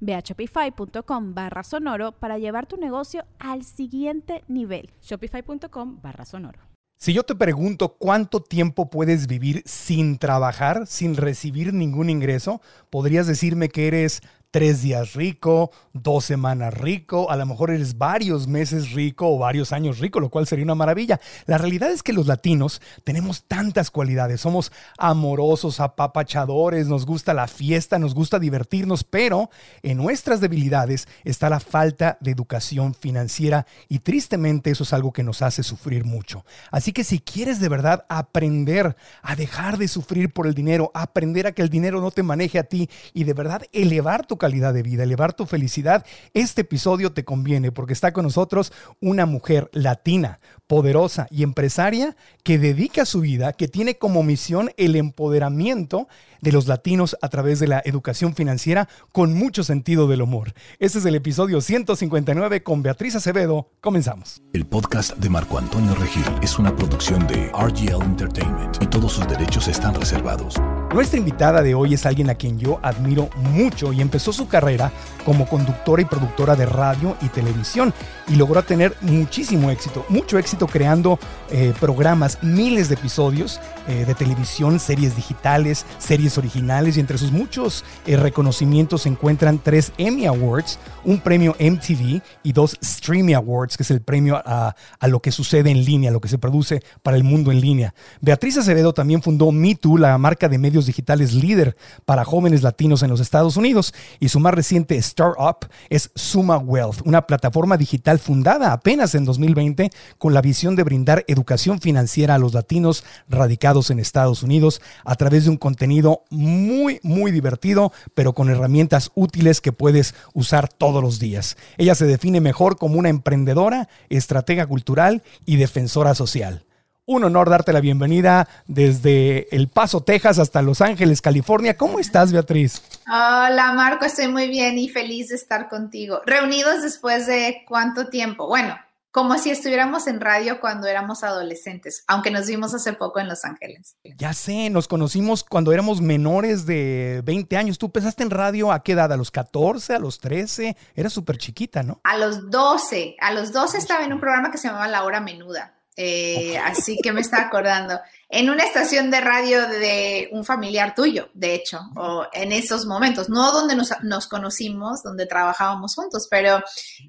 Ve a shopify.com barra sonoro para llevar tu negocio al siguiente nivel. Shopify.com barra sonoro. Si yo te pregunto cuánto tiempo puedes vivir sin trabajar, sin recibir ningún ingreso, podrías decirme que eres tres días rico, dos semanas rico, a lo mejor eres varios meses rico o varios años rico, lo cual sería una maravilla. La realidad es que los latinos tenemos tantas cualidades, somos amorosos, apapachadores, nos gusta la fiesta, nos gusta divertirnos, pero en nuestras debilidades está la falta de educación financiera y tristemente eso es algo que nos hace sufrir mucho. Así que si quieres de verdad aprender a dejar de sufrir por el dinero, aprender a que el dinero no te maneje a ti y de verdad elevar tu calidad de vida, elevar tu felicidad, este episodio te conviene porque está con nosotros una mujer latina, poderosa y empresaria que dedica su vida, que tiene como misión el empoderamiento de los latinos a través de la educación financiera con mucho sentido del humor. Este es el episodio 159 con Beatriz Acevedo. Comenzamos. El podcast de Marco Antonio Regil es una producción de RGL Entertainment y todos sus derechos están reservados. Nuestra invitada de hoy es alguien a quien yo admiro mucho y empezó su carrera como conductora y productora de radio y televisión y logró tener muchísimo éxito, mucho éxito creando eh, programas, miles de episodios eh, de televisión, series digitales, series originales y entre sus muchos eh, reconocimientos se encuentran tres Emmy Awards, un premio MTV y dos Streamy Awards, que es el premio a, lo que sucede en línea, lo que se produce para el mundo en línea. Beatriz Acevedo también fundó MeToo, la marca de medios digitales líder para jóvenes latinos en los Estados Unidos y su más reciente startup es Suma Wealth, una plataforma digital fundada apenas en 2020 con la visión de brindar educación financiera a los latinos radicados en Estados Unidos a través de un contenido muy, muy divertido, pero con herramientas útiles que puedes usar todos los días. Ella se define mejor como una emprendedora, estratega cultural y defensora social. Un honor darte la bienvenida desde El Paso, Texas, hasta Los Ángeles, California. ¿Cómo estás, Beatriz? Hola, Marco, estoy muy bien y feliz de estar contigo. Reunidos después de cuánto tiempo? Bueno, como si estuviéramos en radio cuando éramos adolescentes, aunque nos vimos hace poco en Los Ángeles. Ya sé, nos conocimos cuando éramos menores de 20 años. ¿Tú empezaste en radio a qué edad? ¿A los 14, a los 13? Era súper chiquita, ¿no? A los 12. A los 12 estaba en un programa que se llamaba La Hora Menuda. Eh, así que me está acordando. En una estación de radio de un familiar tuyo, de hecho, o en esos momentos, no donde nos, conocimos, donde trabajábamos juntos, pero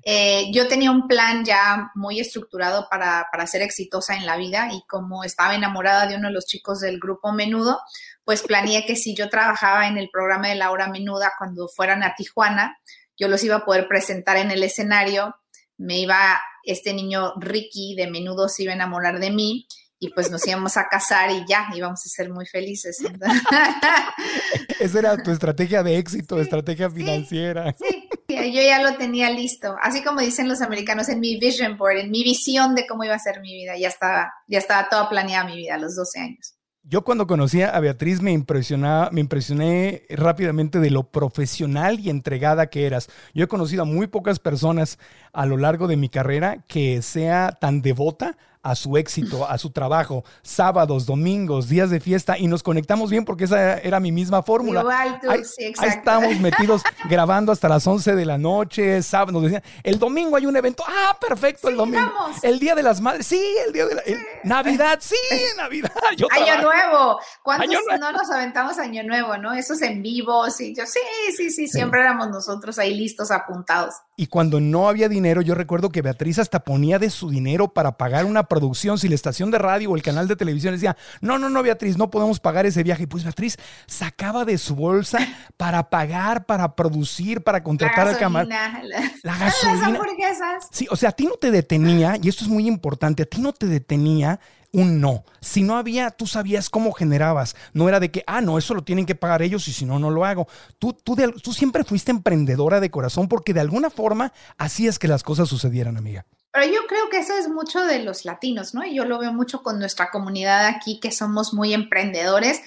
eh, yo tenía un plan ya muy estructurado para, para ser exitosa en la vida y como estaba enamorada de uno de los chicos del grupo Menudo, pues planeé que si yo trabajaba en el programa de la hora menuda cuando fueran a Tijuana, yo los iba a poder presentar en el escenario me iba, este niño Ricky de menudo se iba a enamorar de mí y pues nos íbamos a casar y ya, íbamos a ser muy felices. Esa era tu estrategia de éxito, estrategia financiera. Sí, yo ya lo tenía listo. Así como dicen los americanos en mi vision board, en mi visión de cómo iba a ser mi vida, ya estaba, ya estaba toda planeada mi vida a los 12 años. Yo cuando conocí a Beatriz me impresionaba, me impresioné rápidamente de lo profesional y entregada que eras. Yo he conocido a muy pocas personas a lo largo de mi carrera que sea tan devota a su éxito, a su trabajo, sábados, domingos, días de fiesta y nos conectamos bien porque esa era mi misma fórmula. Igual tú, ahí, sí, exacto. ahí estábamos metidos grabando hasta las 11 de la noche, sábado, nos decían, el domingo hay un evento, ah, perfecto, sí, el domingo. Vamos. El Día de las Madres, sí, el Día de la... El, Navidad, sí, Navidad. Yo año Nuevo, ¿cuántos año no nos aventamos Año Nuevo, no? Esos en vivos y yo, sí, sí, sí, siempre sí. éramos nosotros ahí listos, apuntados. Y cuando no había dinero, yo recuerdo que Beatriz hasta ponía de su dinero para pagar una producción, si la estación de radio o el canal de televisión decía, no, no, no, Beatriz, no podemos pagar ese viaje. Pues Beatriz sacaba de su bolsa para pagar, para producir, para contratar al camarón. La, la gasolina. Las hamburguesas. Sí, o sea, a ti no te detenía, y esto es muy importante, a ti no te detenía un no. Si no había, tú sabías cómo generabas. No era de que, ah, no, eso lo tienen que pagar ellos y si no, no lo hago. Tú, tú, tú siempre fuiste emprendedora de corazón porque de alguna forma hacías que las cosas sucedieran, amiga. Pero yo creo que eso es mucho de los latinos, ¿no? Y yo lo veo mucho con nuestra comunidad aquí, que somos muy emprendedores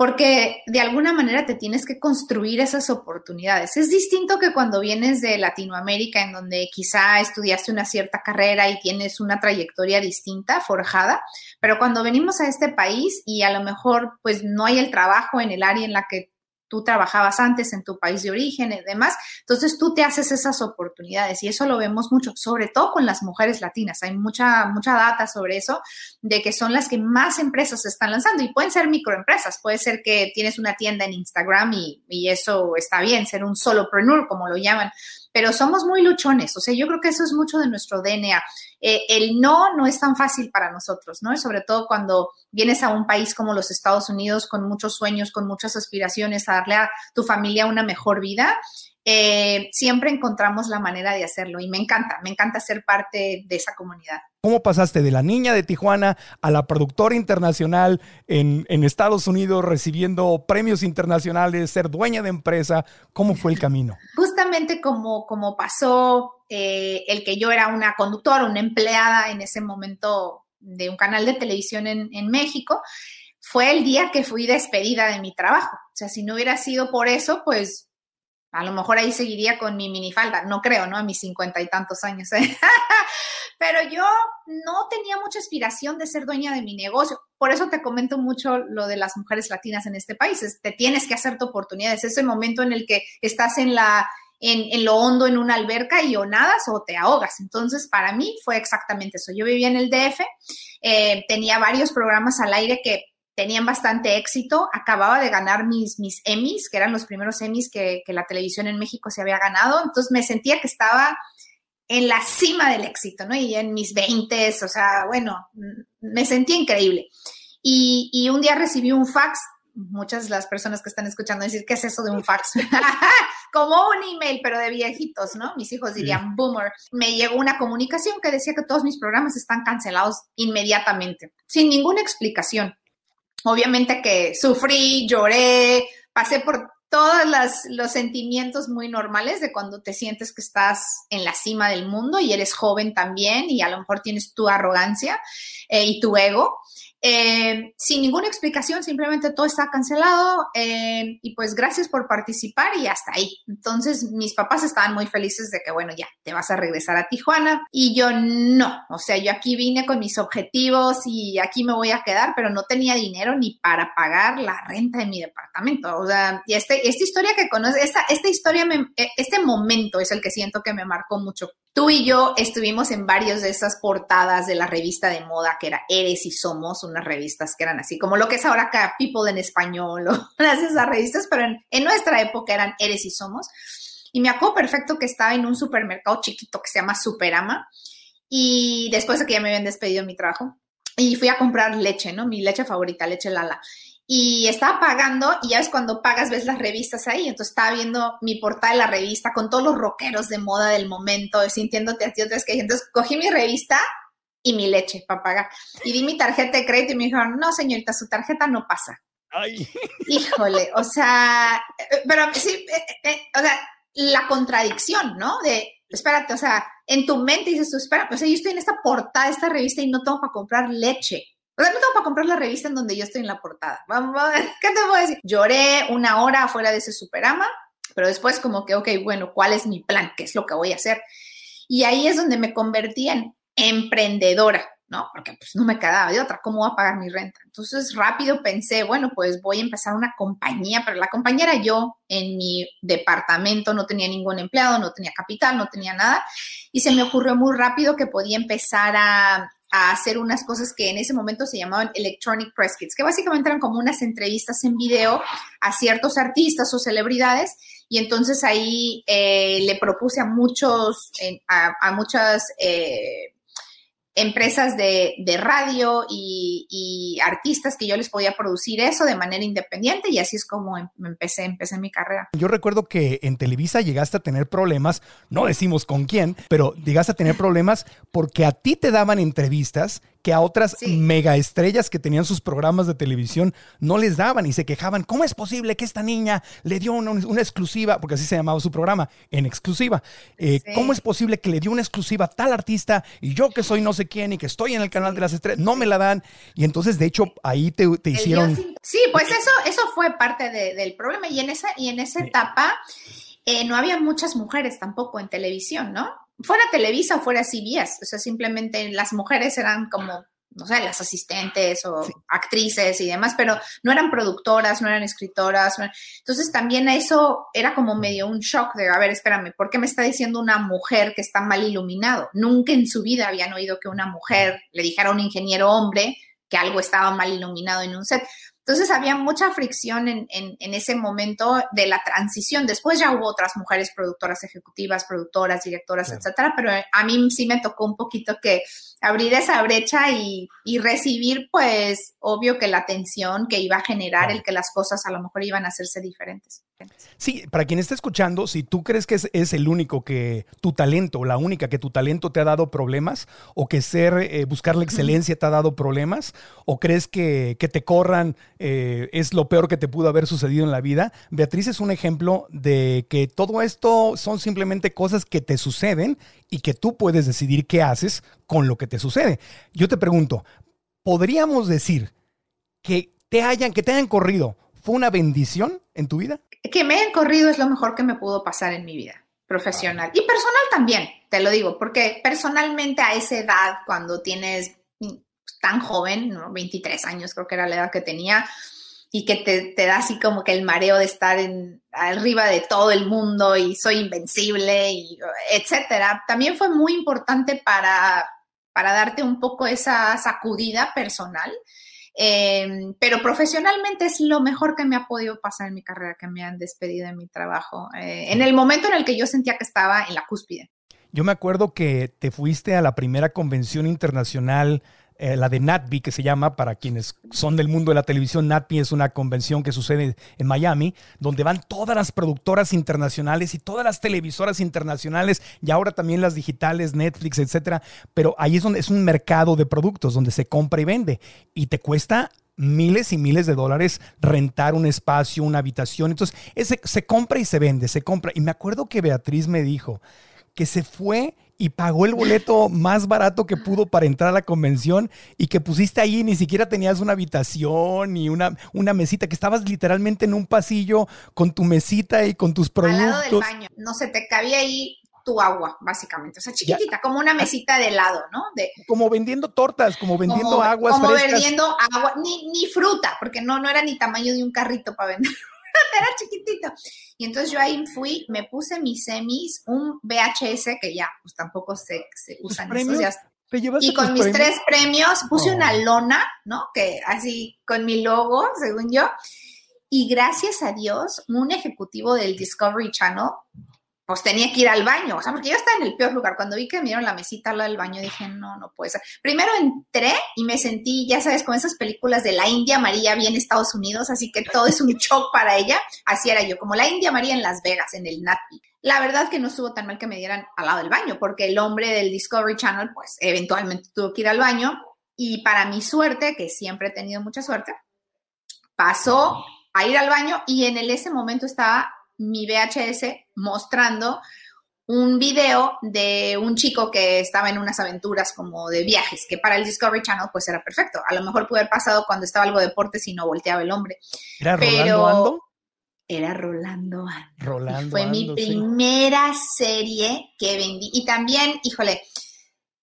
porque de alguna manera te tienes que construir esas oportunidades. Es distinto que cuando vienes de Latinoamérica, en donde quizá estudiaste una cierta carrera y tienes una trayectoria distinta, forjada, pero cuando venimos a este país y a lo mejor pues no hay el trabajo en el área en la que tú trabajabas antes en tu país de origen y demás. Entonces tú te haces esas oportunidades y eso lo vemos mucho, sobre todo con las mujeres latinas. Hay mucha, mucha data sobre eso, de que son las que más empresas están lanzando y pueden ser microempresas. Puede ser que tienes una tienda en Instagram y, y eso está bien, ser un solopreneur, como lo llaman pero somos muy luchones, o sea, yo creo que eso es mucho de nuestro DNA. Eh, el no no es tan fácil para nosotros, ¿no? sobre todo cuando vienes a un país como los Estados Unidos con muchos sueños, con muchas aspiraciones a darle a tu familia una mejor vida eh, siempre encontramos la manera de hacerlo y me encanta, me encanta ser parte de esa comunidad. ¿Cómo pasaste de la niña de Tijuana a la productora internacional en, Estados Unidos, recibiendo premios internacionales, ser dueña de empresa? ¿Cómo fue el camino? Justamente como, como pasó eh, el que yo era una conductora, una empleada en ese momento de un canal de televisión en, en México, fue el día que fui despedida de mi trabajo. O sea, si no hubiera sido por eso, pues a lo mejor ahí seguiría con mi minifalda, no creo, ¿no? A mis cincuenta y tantos años. ¿eh? Pero yo no tenía mucha aspiración de ser dueña de mi negocio. Por eso te comento mucho lo de las mujeres latinas en este país. te tienes que hacer tu oportunidad. Es ese momento en el que estás en la en, lo hondo en una alberca y o nadas o te ahogas. Entonces, para mí fue exactamente eso. Yo vivía en el DF, eh, tenía varios programas al aire que tenían bastante éxito. Acababa de ganar mis, mis Emmys, que eran los primeros Emmys que, la televisión en México se había ganado. Entonces me sentía que estaba en la cima del éxito, ¿no? Y en mis veintes, o sea, bueno, me sentía increíble. Y, un día recibí un fax, muchas de las personas que están escuchando decir, ¿qué es eso de un fax? Como un email, pero de viejitos, ¿no? Mis hijos dirían boomer. Me llegó una comunicación que decía que todos mis programas están cancelados inmediatamente, sin ninguna explicación obviamente que sufrí, lloré, pasé por todos los sentimientos muy normales de cuando te sientes que estás en la cima del mundo y eres joven también y a lo mejor tienes tu arrogancia eh, y tu ego. Eh, sin ninguna explicación, simplemente todo está cancelado eh, y pues gracias por participar y hasta ahí. Entonces mis papás estaban muy felices de que, bueno, ya te vas a regresar a Tijuana y yo no, o sea, yo aquí vine con mis objetivos y aquí me voy a quedar, pero no tenía dinero ni para pagar la renta de mi departamento. O sea, y este, esta historia que conoces, esta, esta historia, e, este momento es el que siento que me marcó mucho. Tú y yo estuvimos en varios de esas portadas de la revista de moda que era Eres y Somos, unas revistas que eran así, como lo que es ahora acá People en español o esas revistas, pero en, nuestra época eran Eres y Somos. Y me acuerdo perfecto que estaba en un supermercado chiquito que se llama Superama y después de que ya me habían despedido de mi trabajo y fui a comprar leche, ¿no? Mi leche favorita, leche Lala. Y estaba pagando, y ya ves cuando pagas, ves las revistas ahí. Entonces estaba viendo mi portada de la revista con todos los rockeros de moda del momento, sintiéndote así otra vez que Entonces cogí mi revista y mi leche para pagar. Y di mi tarjeta de crédito y me dijeron, no, señorita, su tarjeta no pasa. Ay. Híjole, o sea, eh, pero sí, eh, eh, o sea, la contradicción, ¿no? De, espérate, o sea, en tu mente dices tú, espera, pues yo estoy en esta portada de esta revista y no tengo para comprar leche. Sea, no tengo para comprar la revista en donde yo estoy en la portada. Vamos, ¿qué te puedo decir? Lloré una hora afuera de ese superama, pero después como que, ok, bueno, ¿cuál es mi plan? ¿Qué es lo que voy a hacer? Y ahí es donde me convertí en emprendedora, ¿no? Porque pues no me quedaba de otra, ¿cómo voy a pagar mi renta? Entonces rápido pensé, bueno, pues voy a empezar una compañía, pero la compañía era yo en mi departamento, no tenía ningún empleado, no tenía capital, no tenía nada, y se me ocurrió muy rápido que podía empezar a, hacer unas cosas que en ese momento se llamaban Electronic Press Kits, que básicamente eran como unas entrevistas en video a ciertos artistas o celebridades. Y entonces ahí eh, le propuse a muchos, a, muchas eh, empresas de, radio y, artistas que yo les podía producir eso de manera independiente y así es como em, empecé, empecé mi carrera. Yo recuerdo que en Televisa llegaste a tener problemas, no decimos con quién, pero llegaste a tener problemas porque a ti te daban entrevistas que a otras mega estrellas que tenían sus programas de televisión no les daban y se quejaban, ¿cómo es posible que esta niña le dio una, exclusiva, porque así se llamaba su programa, en exclusiva? Eh, ¿Cómo es posible que le dio una exclusiva a tal artista y yo que soy no sé quién y que estoy en el canal de las estrellas, no me la dan? Y entonces, de hecho, ahí te, hicieron... Sí, pues eso, eso fue parte del problema y en esa, y en esa etapa... Eh, no había muchas mujeres tampoco en televisión, ¿no? Fuera Televisa o fuera CBS, o sea, simplemente las mujeres eran como, no sé, las asistentes o actrices y demás, pero no eran productoras, no eran escritoras. Entonces también eso era como medio un shock de, a ver, espérame, ¿por qué me está diciendo una mujer que está mal iluminado? Nunca en su vida habían oído que una mujer le dijera a un ingeniero hombre que algo estaba mal iluminado en un set. Entonces había mucha fricción en, ese momento de la transición. Después ya hubo otras mujeres productoras ejecutivas, productoras, directoras, etcétera, pero a mí sí me tocó un poquito que abrir esa brecha y, recibir, pues, obvio que la atención que iba a generar el que las cosas a lo mejor iban a hacerse diferentes. Sí, para quien está escuchando, si tú crees que es, el único que tu talento, la única que tu talento te ha dado problemas, o que ser, eh, buscar la excelencia te ha dado problemas, o crees que, que te corran eh, es lo peor que te pudo haber sucedido en la vida, Beatriz es un ejemplo de que todo esto son simplemente cosas que te suceden y que tú puedes decidir qué haces con lo que te sucede. Yo te pregunto, ¿podríamos decir que te hayan, que te hayan corrido fue una bendición en tu vida? Que me hayan corrido es lo mejor que me pudo pasar en mi vida profesional y personal también, te lo digo, porque personalmente a esa edad, cuando tienes tan joven, 23 años creo que era la edad que tenía, y que te, te, da así como que el mareo de estar en, arriba de todo el mundo y soy invencible, y etcétera. También fue muy importante para, para darte un poco esa sacudida personal. Em, pero profesionalmente es lo mejor que me ha podido pasar en mi carrera, que me han despedido de mi trabajo, eh, en el momento en el que yo sentía que estaba en la cúspide. Yo me acuerdo que te fuiste a la primera convención internacional eh, la de NATBI, que se llama, para quienes son del mundo de la televisión, NATBI es una convención que sucede en Miami, donde van todas las productoras internacionales y todas las televisoras internacionales, y ahora también las digitales, Netflix, etcétera. Pero ahí es donde es un mercado de productos, donde se compra y vende, y te cuesta miles y miles de dólares rentar un espacio, una habitación. Entonces, ese, se compra y se vende, se compra. Y me acuerdo que Beatriz me dijo que se fue y pagó el boleto más barato que pudo para entrar a la convención y que pusiste ahí, ni siquiera tenías una habitación ni una, una mesita, que estabas literalmente en un pasillo con tu mesita y con tus productos. Al lado del baño, no se te cabía ahí tu agua, básicamente, o sea, chiquitita, como una mesita de helado, ¿no? De, como vendiendo tortas, como vendiendo aguas como vendiendo agua, ni, ni fruta, porque no, no era ni tamaño de un carrito para vender era chiquitito. Y entonces yo ahí fui, me puse mis semis, un VHS que ya, pues tampoco se, se usan esos ya. Y con mis tres premios puse una oh. lona, ¿no? Que así, con mi logo, según yo. Y gracias a Dios, un ejecutivo del Discovery Channel pues tenía que ir al baño, o sea, porque yo estaba en el peor lugar. Cuando vi que me dieron la mesita al lado del baño, dije, no, no puede ser. Primero entré y me sentí, ya sabes, con esas películas de la India María bien Estados Unidos, así que todo es un shock para ella. Así era yo, como la India María en Las Vegas, en el NATPI. La verdad que no estuvo tan mal que me dieran al lado del baño, porque el hombre del Discovery Channel, pues eventualmente tuvo que ir al baño. Y para mi suerte, que siempre he tenido mucha suerte, pasó a ir al baño y en el, ese momento estaba mi VHS mostrando un video de un chico que estaba en unas aventuras como de viajes, que para el Discovery Channel pues era perfecto. A lo mejor pudo haber pasado cuando estaba algo de deportes y no volteaba el hombre. ¿Era Rolando Ando? Era Rolando Ando. Rolando Fue mi primera serie que vendí. Y también, híjole,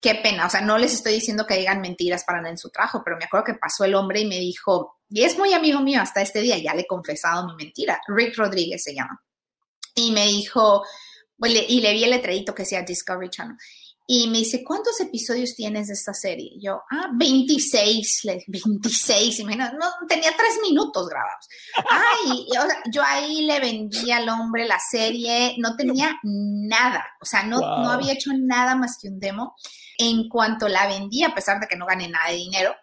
qué pena. O sea, no les estoy diciendo que digan mentiras para nada en su trabajo, pero me acuerdo que pasó el hombre y me dijo, y es muy amigo mío hasta este día, ya le he confesado mi mentira. Rick Rodríguez se llama y me dijo, y le vi el letradito que decía Discovery Channel. Y me dice, ¿cuántos episodios tienes de esta serie? Y yo, ah, 26, 26, imagínate, no, tenía tres minutos grabados. Ay, yo ahí le vendí al hombre la serie, no tenía nada, o sea, no, no había hecho nada más que un demo. En cuanto la vendí, a pesar de que no gané nada de dinero,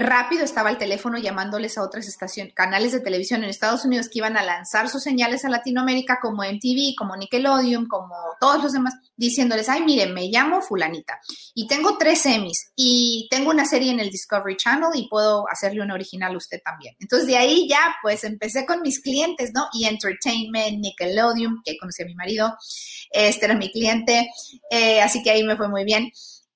rápido estaba el teléfono llamándoles a otras estaciones, canales de televisión en Estados Unidos que iban a lanzar sus señales a Latinoamérica como MTV, como Nickelodeon, como todos los demás, diciéndoles, ay, miren, me llamo fulanita y tengo tres Emmys y tengo una serie en el Discovery Channel y puedo hacerle una original a usted también. Entonces de ahí ya pues empecé con mis clientes, ¿no? Y Entertainment, Nickelodeon, que conocí a mi marido, este era mi cliente, eh, así que ahí me fue muy bien.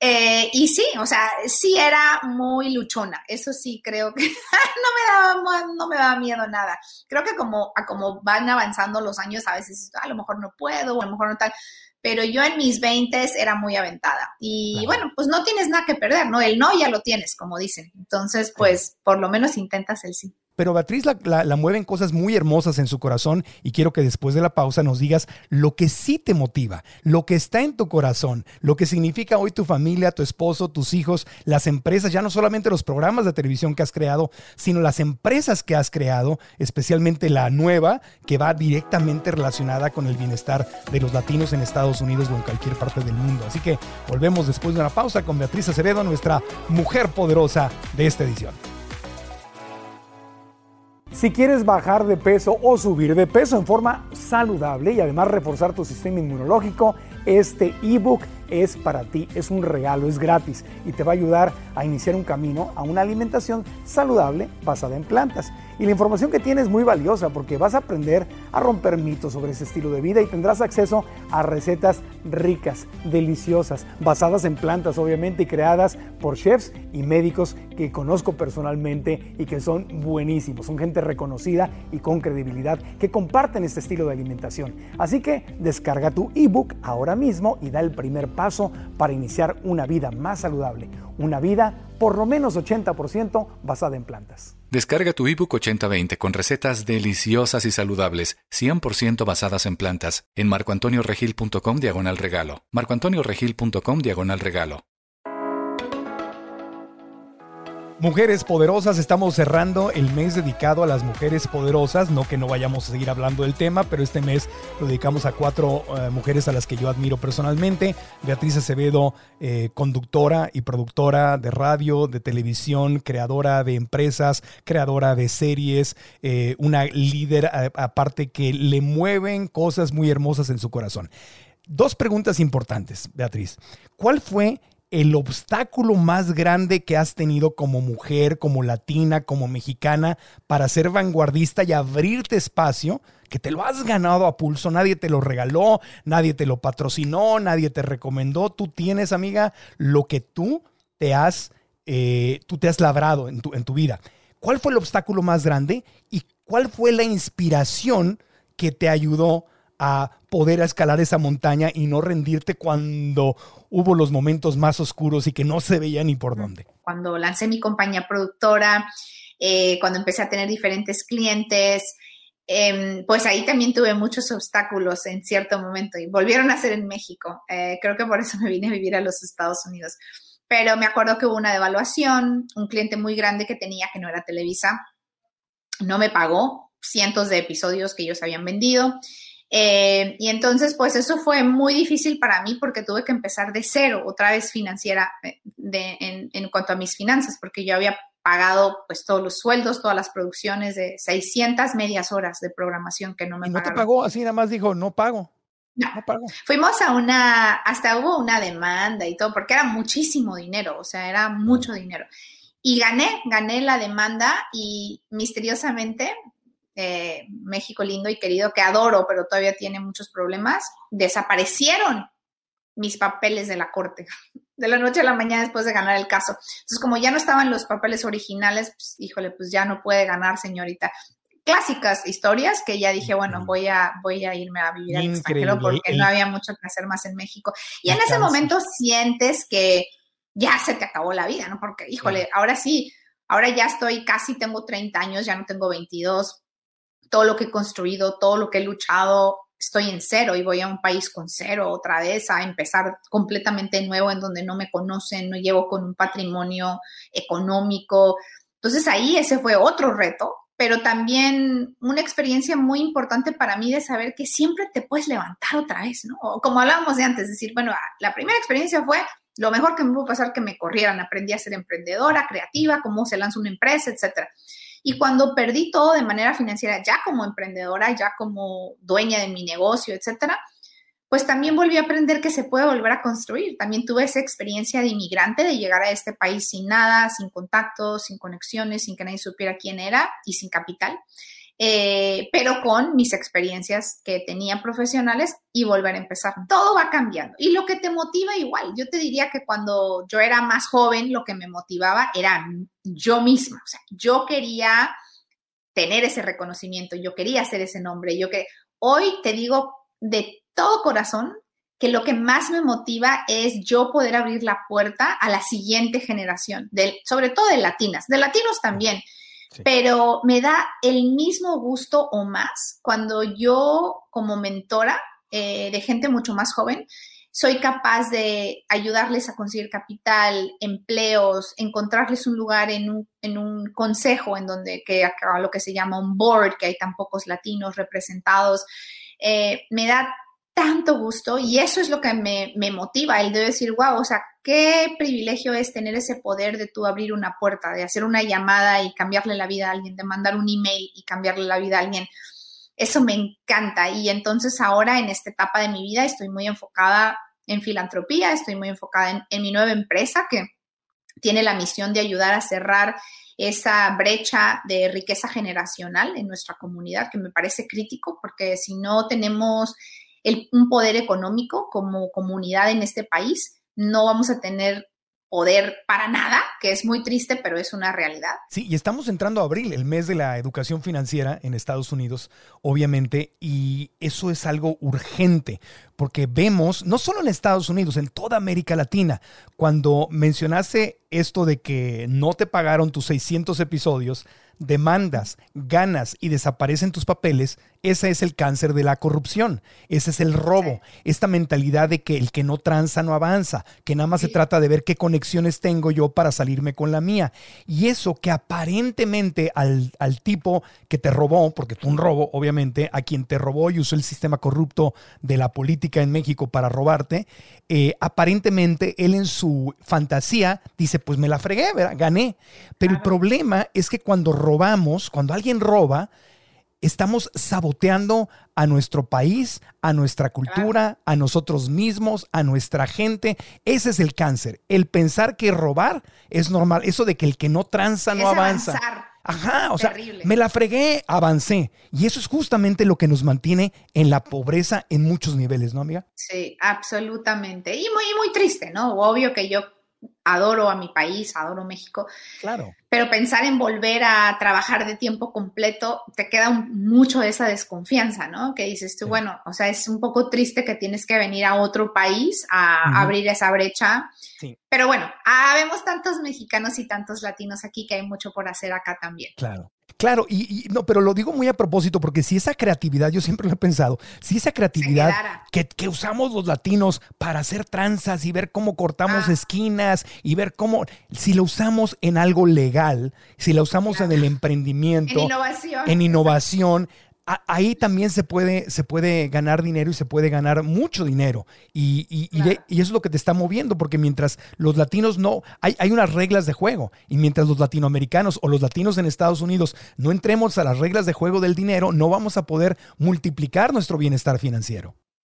Eh, y sí, o sea, sí era muy luchona. Eso sí, creo que no, me daba, no me daba miedo nada. Creo que como, a como van avanzando los años, a veces a lo mejor no puedo, o a lo mejor no tal. Pero yo en mis 20 era muy aventada. Y bueno, pues no tienes nada que perder, ¿no? El no ya lo tienes, como dicen. Entonces, pues por lo menos intentas el sí. Pero Beatriz la, mueven cosas muy hermosas en su corazón y quiero que después de la pausa nos digas lo que sí te motiva, lo que está en tu corazón, lo que significa hoy tu familia, tu esposo, tus hijos, las empresas, ya no solamente los programas de televisión que has creado, sino las empresas que has creado, especialmente la nueva, que va directamente relacionada con el bienestar de los latinos en Estados Unidos o en cualquier parte del mundo. Así que volvemos después de una pausa con Beatriz Acevedo, nuestra mujer poderosa de esta edición. Si quieres bajar de peso o subir de peso en forma saludable y además reforzar tu sistema inmunológico, este ebook es para ti, es un regalo, es gratis y te va a ayudar a iniciar un camino a una alimentación saludable basada en plantas. Y la información que tienes es muy valiosa porque vas a aprender a romper mitos sobre ese estilo de vida y tendrás acceso a recetas ricas, deliciosas, basadas en plantas obviamente y creadas por chefs y médicos que conozco personalmente y que son buenísimos. Son gente reconocida y con credibilidad que comparten este estilo de alimentación. Así que descarga tu ebook ahora mismo y da el primer paso para iniciar una vida más saludable, una vida por lo menos 80% basada en plantas. Descarga tu ebook 8020 con recetas deliciosas y saludables, 100% basadas en plantas, en marcoantonioregil.com diagonal regalo. marcoantonioregil.com diagonal regalo. Mujeres poderosas, estamos cerrando el mes dedicado a las mujeres poderosas. No que no vayamos a seguir hablando del tema, pero este mes lo dedicamos a cuatro eh, mujeres a las que yo admiro personalmente. Beatriz Acevedo, eh, conductora y productora de radio, de televisión, creadora de empresas, creadora de series, eh, una líder aparte que le mueven cosas muy hermosas en su corazón. Dos preguntas importantes, Beatriz. ¿Cuál fue el obstáculo más grande que has tenido como mujer, como latina, como mexicana, para ser vanguardista y abrirte espacio, que te lo has ganado a pulso, nadie te lo regaló, nadie te lo patrocinó, nadie te recomendó, tú tienes, amiga, lo que tú te has, eh, tú te has labrado en tu, en tu vida. ¿Cuál fue el obstáculo más grande y cuál fue la inspiración que te ayudó a poder escalar esa montaña y no rendirte cuando hubo los momentos más oscuros y que no se veía ni por dónde? Cuando lancé mi compañía productora, eh, cuando empecé a tener diferentes clientes, em, pues ahí también tuve muchos obstáculos en cierto momento y volvieron a ser en México. Eh, creo que por eso me vine a vivir a los Estados Unidos. Pero me acuerdo que hubo una devaluación, un cliente muy grande que tenía, que no era Televisa, no me pagó cientos de episodios que ellos habían vendido eh, y entonces, pues eso fue muy difícil para mí porque tuve que empezar de cero, otra vez financiera, eh, de, en, cuanto a mis finanzas, porque yo había pagado pues todos los sueldos, todas las producciones de 600 medias horas de programación que no me ¿Y no te pagó? Así nada más dijo, no pago. No. no pago. Fuimos a una, hasta hubo una demanda y todo, porque era muchísimo dinero, o sea, era mucho dinero. Y gané, gané la demanda y misteriosamente eh, México lindo y querido que adoro, pero todavía tiene muchos problemas, desaparecieron mis papeles de la corte de la noche a la mañana después de ganar el caso. Entonces, como ya no estaban los papeles originales, pues, híjole, pues ya no puede ganar, señorita. Clásicas historias que ya dije, bueno, voy a, voy a irme a vivir al extranjero porque no había mucho que hacer más en México. Y en ese momento sientes que ya se te acabó la vida, ¿no? Porque, híjole, ahora sí, ahora ya estoy, casi tengo 30 años, ya no tengo 22, todo lo que he construido, todo lo que he luchado, estoy en cero y voy a un país con cero otra vez a empezar completamente nuevo en donde no me conocen, no llevo con un patrimonio económico. Entonces ahí ese fue otro reto, pero también una experiencia muy importante para mí de saber que siempre te puedes levantar otra vez, ¿no? como hablábamos de antes, decir, bueno, la primera experiencia fue lo mejor que me pudo pasar que me corrieran, aprendí a ser emprendedora, creativa, cómo se lanza una empresa, etcétera. Y cuando perdí todo de manera financiera, ya como emprendedora, ya como dueña de mi negocio, etcétera, pues también volví a aprender que se puede volver a construir. También tuve esa experiencia de inmigrante, de llegar a este país sin nada, sin contactos, sin conexiones, sin que nadie supiera quién era y sin capital. Eh, pero con mis experiencias que tenía profesionales y volver a empezar. Todo va cambiando. Y lo que te motiva igual, yo te diría que cuando yo era más joven, lo que me motivaba era yo misma. O sea, yo quería tener ese reconocimiento, yo quería hacer ese nombre, yo que hoy te digo de todo corazón que lo que más me motiva es yo poder abrir la puerta a la siguiente generación, sobre todo de latinas, de latinos también pero me da el mismo gusto o más cuando yo como mentora eh, de gente mucho más joven, soy capaz de ayudarles a conseguir capital, empleos, encontrarles un lugar en un, en un consejo en donde que acá lo que se llama un board, que hay tan pocos latinos representados. Eh, me da tanto gusto y eso es lo que me, me, motiva, el de decir, wow, o sea, qué privilegio es tener ese poder de tú abrir una puerta, de hacer una llamada y cambiarle la vida a alguien, de mandar un email y cambiarle la vida a alguien. Eso me encanta y entonces ahora en esta etapa de mi vida estoy muy enfocada en filantropía, estoy muy enfocada en, en mi nueva empresa que tiene la misión de ayudar a cerrar esa brecha de riqueza generacional en nuestra comunidad, que me parece crítico, porque si no tenemos un poder económico como comunidad en este país, no vamos a tener poder para nada, que es muy triste, pero es una realidad. Sí, y estamos entrando a abril, el mes de la educación financiera en Estados Unidos, obviamente, y eso es algo urgente, porque vemos, no solo en Estados Unidos, en toda América Latina, cuando mencionaste esto de que no te pagaron tus 600 episodios, demandas, ganas y desaparecen tus papeles, ese es el cáncer de la corrupción, ese es el robo, esta mentalidad de que el que no tranza no avanza, que nada más se trata de ver qué conexiones tengo yo para salirme con la mía. Y eso que aparentemente al, al tipo que te robó, porque fue un robo, obviamente, a quien te robó y usó el sistema corrupto de la política en México para robarte, eh, aparentemente él en su fantasía dice, pues me la fregué, gané. Pero el problema es que cuando robamos, cuando alguien roba, estamos saboteando a nuestro país, a nuestra cultura, a nosotros mismos, a nuestra gente. Ese es el cáncer. El pensar que robar es normal. Eso de que el que no tranza no avanza. Ajá, o sea, me la fregué, avancé. Y eso es justamente lo que nos mantiene en la pobreza en muchos niveles, ¿no, amiga? Sí, absolutamente. Y muy, muy triste, ¿no? Obvio que yo adoro a mi país, adoro México. Claro. Pero pensar en volver a trabajar de tiempo completo, te queda mucho esa desconfianza, ¿no? Que dices tú, bueno, o sea, es un poco triste que tienes que venir a otro país a abrir esa brecha. Sí. Pero bueno, habemos tantos mexicanos y tantos latinos aquí que hay mucho por hacer acá también. Claro. Claro, y, no, pero lo digo muy a propósito, porque si esa creatividad, yo siempre lo he pensado, si esa creatividad que, que, usamos los latinos para hacer tranzas y ver cómo cortamos ah. esquinas y ver cómo, si lo usamos en algo legal, si la usamos en el emprendimiento, en innovación, en innovación ahí también se puede, se puede ganar dinero y se puede ganar mucho dinero. Y, y, y, eso es lo que te está moviendo, porque mientras los latinos no, hay, hay, unas reglas de juego, y mientras los latinoamericanos o los latinos en Estados Unidos no entremos a las reglas de juego del dinero, no vamos a poder multiplicar nuestro bienestar financiero.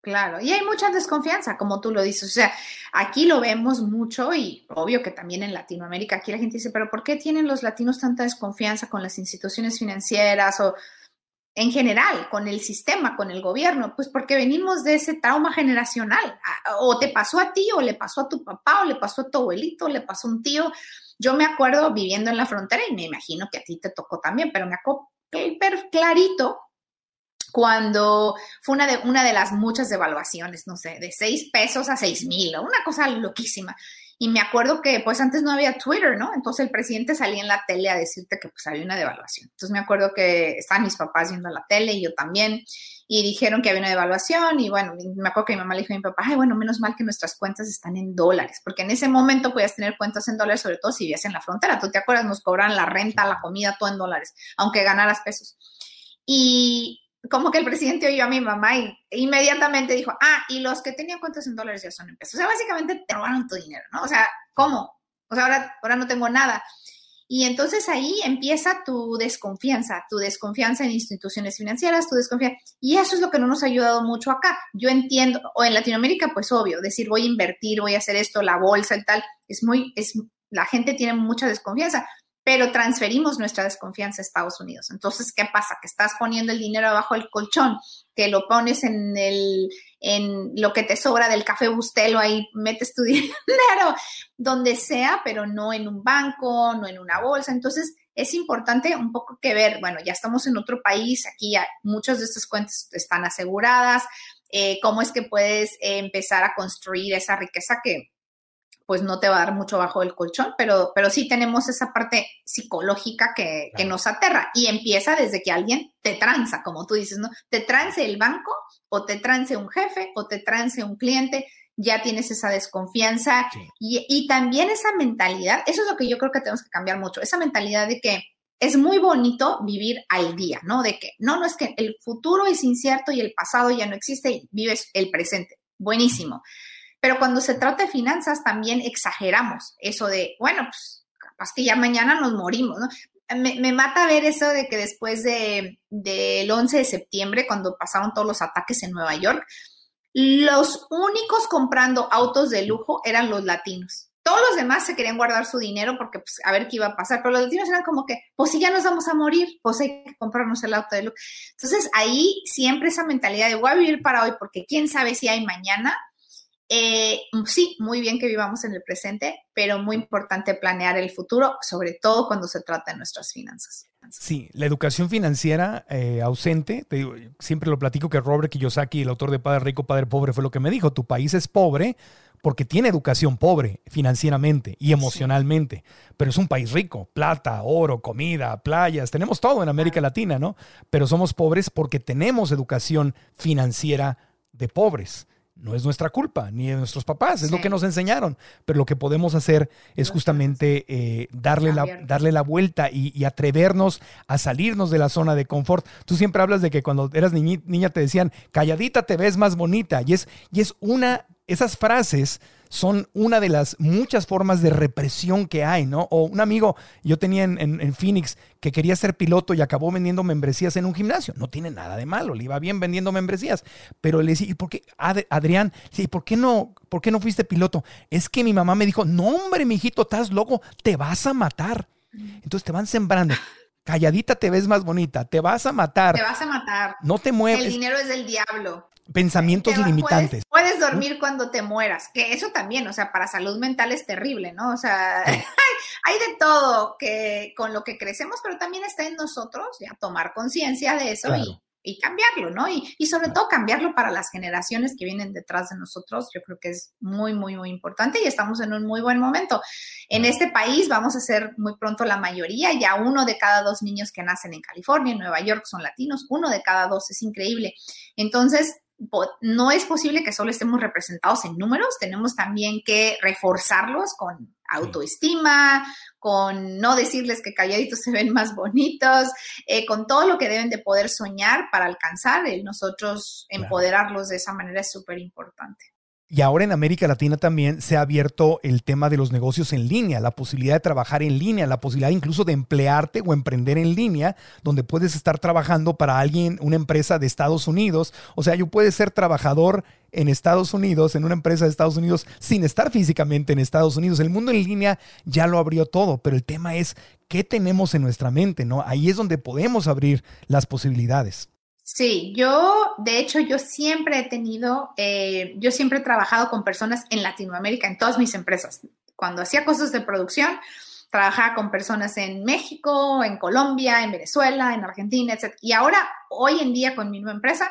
Claro, y hay mucha desconfianza, como tú lo dices. O sea, aquí lo vemos mucho y obvio que también en Latinoamérica, aquí la gente dice, pero ¿por qué tienen los latinos tanta desconfianza con las instituciones financieras o en general, con el sistema, con el gobierno, pues porque venimos de ese trauma generacional. O te pasó a ti, o le pasó a tu papá, o le pasó a tu abuelito, o le pasó a un tío. Yo me acuerdo viviendo en la frontera y me imagino que a ti te tocó también, pero me acuerdo clarito cuando fue una de, una de las muchas devaluaciones, no sé, de seis pesos a seis mil, una cosa loquísima. Y me acuerdo que pues antes no había Twitter, ¿no? Entonces el presidente salía en la tele a decirte que pues había una devaluación. Entonces me acuerdo que estaban mis papás viendo la tele y yo también, y dijeron que había una devaluación y bueno, me acuerdo que mi mamá le dijo a mi papá, ay, bueno, menos mal que nuestras cuentas están en dólares, porque en ese momento podías tener cuentas en dólares, sobre todo si vivías en la frontera. Tú te acuerdas, nos cobran la renta, la comida, todo en dólares, aunque ganaras pesos. Y como que el presidente oyó a mi mamá y inmediatamente dijo, ah, y los que tenían cuentas en dólares ya son en pesos. O sea, básicamente te robaron tu dinero, ¿no? O sea, ¿cómo? O sea, ahora, ahora no tengo nada. Y entonces ahí empieza tu desconfianza, tu desconfianza en instituciones financieras, tu desconfianza. Y eso es lo que no nos ha ayudado mucho acá. Yo entiendo, o en Latinoamérica, pues obvio, decir voy a invertir, voy a hacer esto, la bolsa y tal, es muy, es, la gente tiene mucha desconfianza pero transferimos nuestra desconfianza a Estados Unidos. Entonces, ¿qué pasa? Que estás poniendo el dinero abajo del colchón, que lo pones en el en lo que te sobra del café bustelo, ahí metes tu dinero donde sea, pero no en un banco, no en una bolsa. Entonces, es importante un poco que ver, bueno, ya estamos en otro país, aquí ya muchas de estas cuentas están aseguradas, eh, cómo es que puedes eh, empezar a construir esa riqueza que, pues no te va a dar mucho bajo el colchón, pero, pero sí tenemos esa parte psicológica que, que, nos aterra y empieza desde que alguien te tranza, como tú dices, ¿no? Te trance el banco o te trance un jefe o te trance un cliente, ya tienes esa desconfianza y, y también esa mentalidad, eso es lo que yo creo que tenemos que cambiar mucho, esa mentalidad de que es muy bonito vivir al día, ¿no? De que no, no es que el futuro es incierto y el pasado ya no existe y vives el presente. Buenísimo. Pero cuando se trata de finanzas, también exageramos eso de, bueno, pues capaz que ya mañana nos morimos, ¿no? Me, mata ver eso de que después del de, 11 de septiembre, cuando pasaron todos los ataques en Nueva York, los únicos comprando autos de lujo eran los latinos. Todos los demás se querían guardar su dinero porque, pues, a ver qué iba a pasar. Pero los latinos eran como que, pues, si ya nos vamos a morir, pues hay que comprarnos el auto de lujo. Entonces, ahí siempre esa mentalidad de voy a vivir para hoy porque quién sabe si hay mañana, eh, sí, muy bien que vivamos en el presente, pero muy importante planear el futuro, sobre todo cuando se trata de nuestras finanzas. Sí, la educación financiera eh, ausente, te digo, siempre lo platico que Robert Kiyosaki, el autor de Padre Rico, Padre Pobre, fue lo que me dijo, tu país es pobre porque tiene educación pobre financieramente y emocionalmente, pero es un país rico, plata, oro, comida, playas, tenemos todo en América Latina, ¿no? Pero somos pobres porque tenemos educación financiera de pobres no es nuestra culpa, ni de nuestros papás, es lo que nos enseñaron. Pero lo que podemos hacer es justamente eh, darle, la, darle la vuelta y, atrevernos a salirnos de la zona de confort. Tú siempre hablas de que cuando eras niña te decían, calladita te ves más bonita. Y es, y es una, esas frases son una de las muchas formas de represión que hay, ¿no? O un amigo, yo tenía en, Phoenix que quería ser piloto y acabó vendiendo membresías en un gimnasio. No tiene nada de malo, le iba bien vendiendo membresías. Pero le decía, ¿y por qué, Adrián, ¿y por qué no, por qué no fuiste piloto? Es que mi mamá me dijo, no hombre, mijito, estás loco, te vas a matar. Entonces te van sembrando calladita te ves más bonita, te vas a matar. Te vas a matar. No te mueves. El dinero es del diablo pensamientos limitantes. Puedes, dormir cuando te mueras, que eso también, o sea, para salud mental es terrible, ¿no? O sea, hay, de todo que con lo que crecemos, pero también está en nosotros ya tomar conciencia de eso y, y, cambiarlo, ¿no? Y, y sobre todo cambiarlo para las generaciones que vienen detrás de nosotros, yo creo que es muy, muy, muy importante y estamos en un muy buen momento. En este país vamos a ser muy pronto la mayoría, ya uno de cada dos niños que nacen en California, en Nueva York son latinos, uno de cada dos, es increíble. Entonces, no es posible que solo estemos representados en números, tenemos también que reforzarlos con autoestima, con no decirles que calladitos se ven más bonitos, eh, con todo lo que deben de poder soñar para alcanzar, el nosotros empoderarlos de esa manera es súper importante. Y ahora en América Latina también se ha abierto el tema de los negocios en línea, la posibilidad de trabajar en línea, la posibilidad incluso de emplearte o emprender en línea, donde puedes estar trabajando para alguien, una empresa de Estados Unidos. O sea, yo puedo ser trabajador en Estados Unidos, en una empresa de Estados Unidos, sin estar físicamente en Estados Unidos. El mundo en línea ya lo abrió todo, pero el tema es qué tenemos en nuestra mente, ¿no? Ahí es donde podemos abrir las posibilidades. Sí, yo, de hecho, yo siempre he tenido, eh, yo siempre he trabajado con personas en Latinoamérica, en todas mis empresas. Cuando hacía cosas de producción, trabajaba con personas en México, en Colombia, en Venezuela, en Argentina, etc. Y ahora, hoy en día, con mi nueva empresa,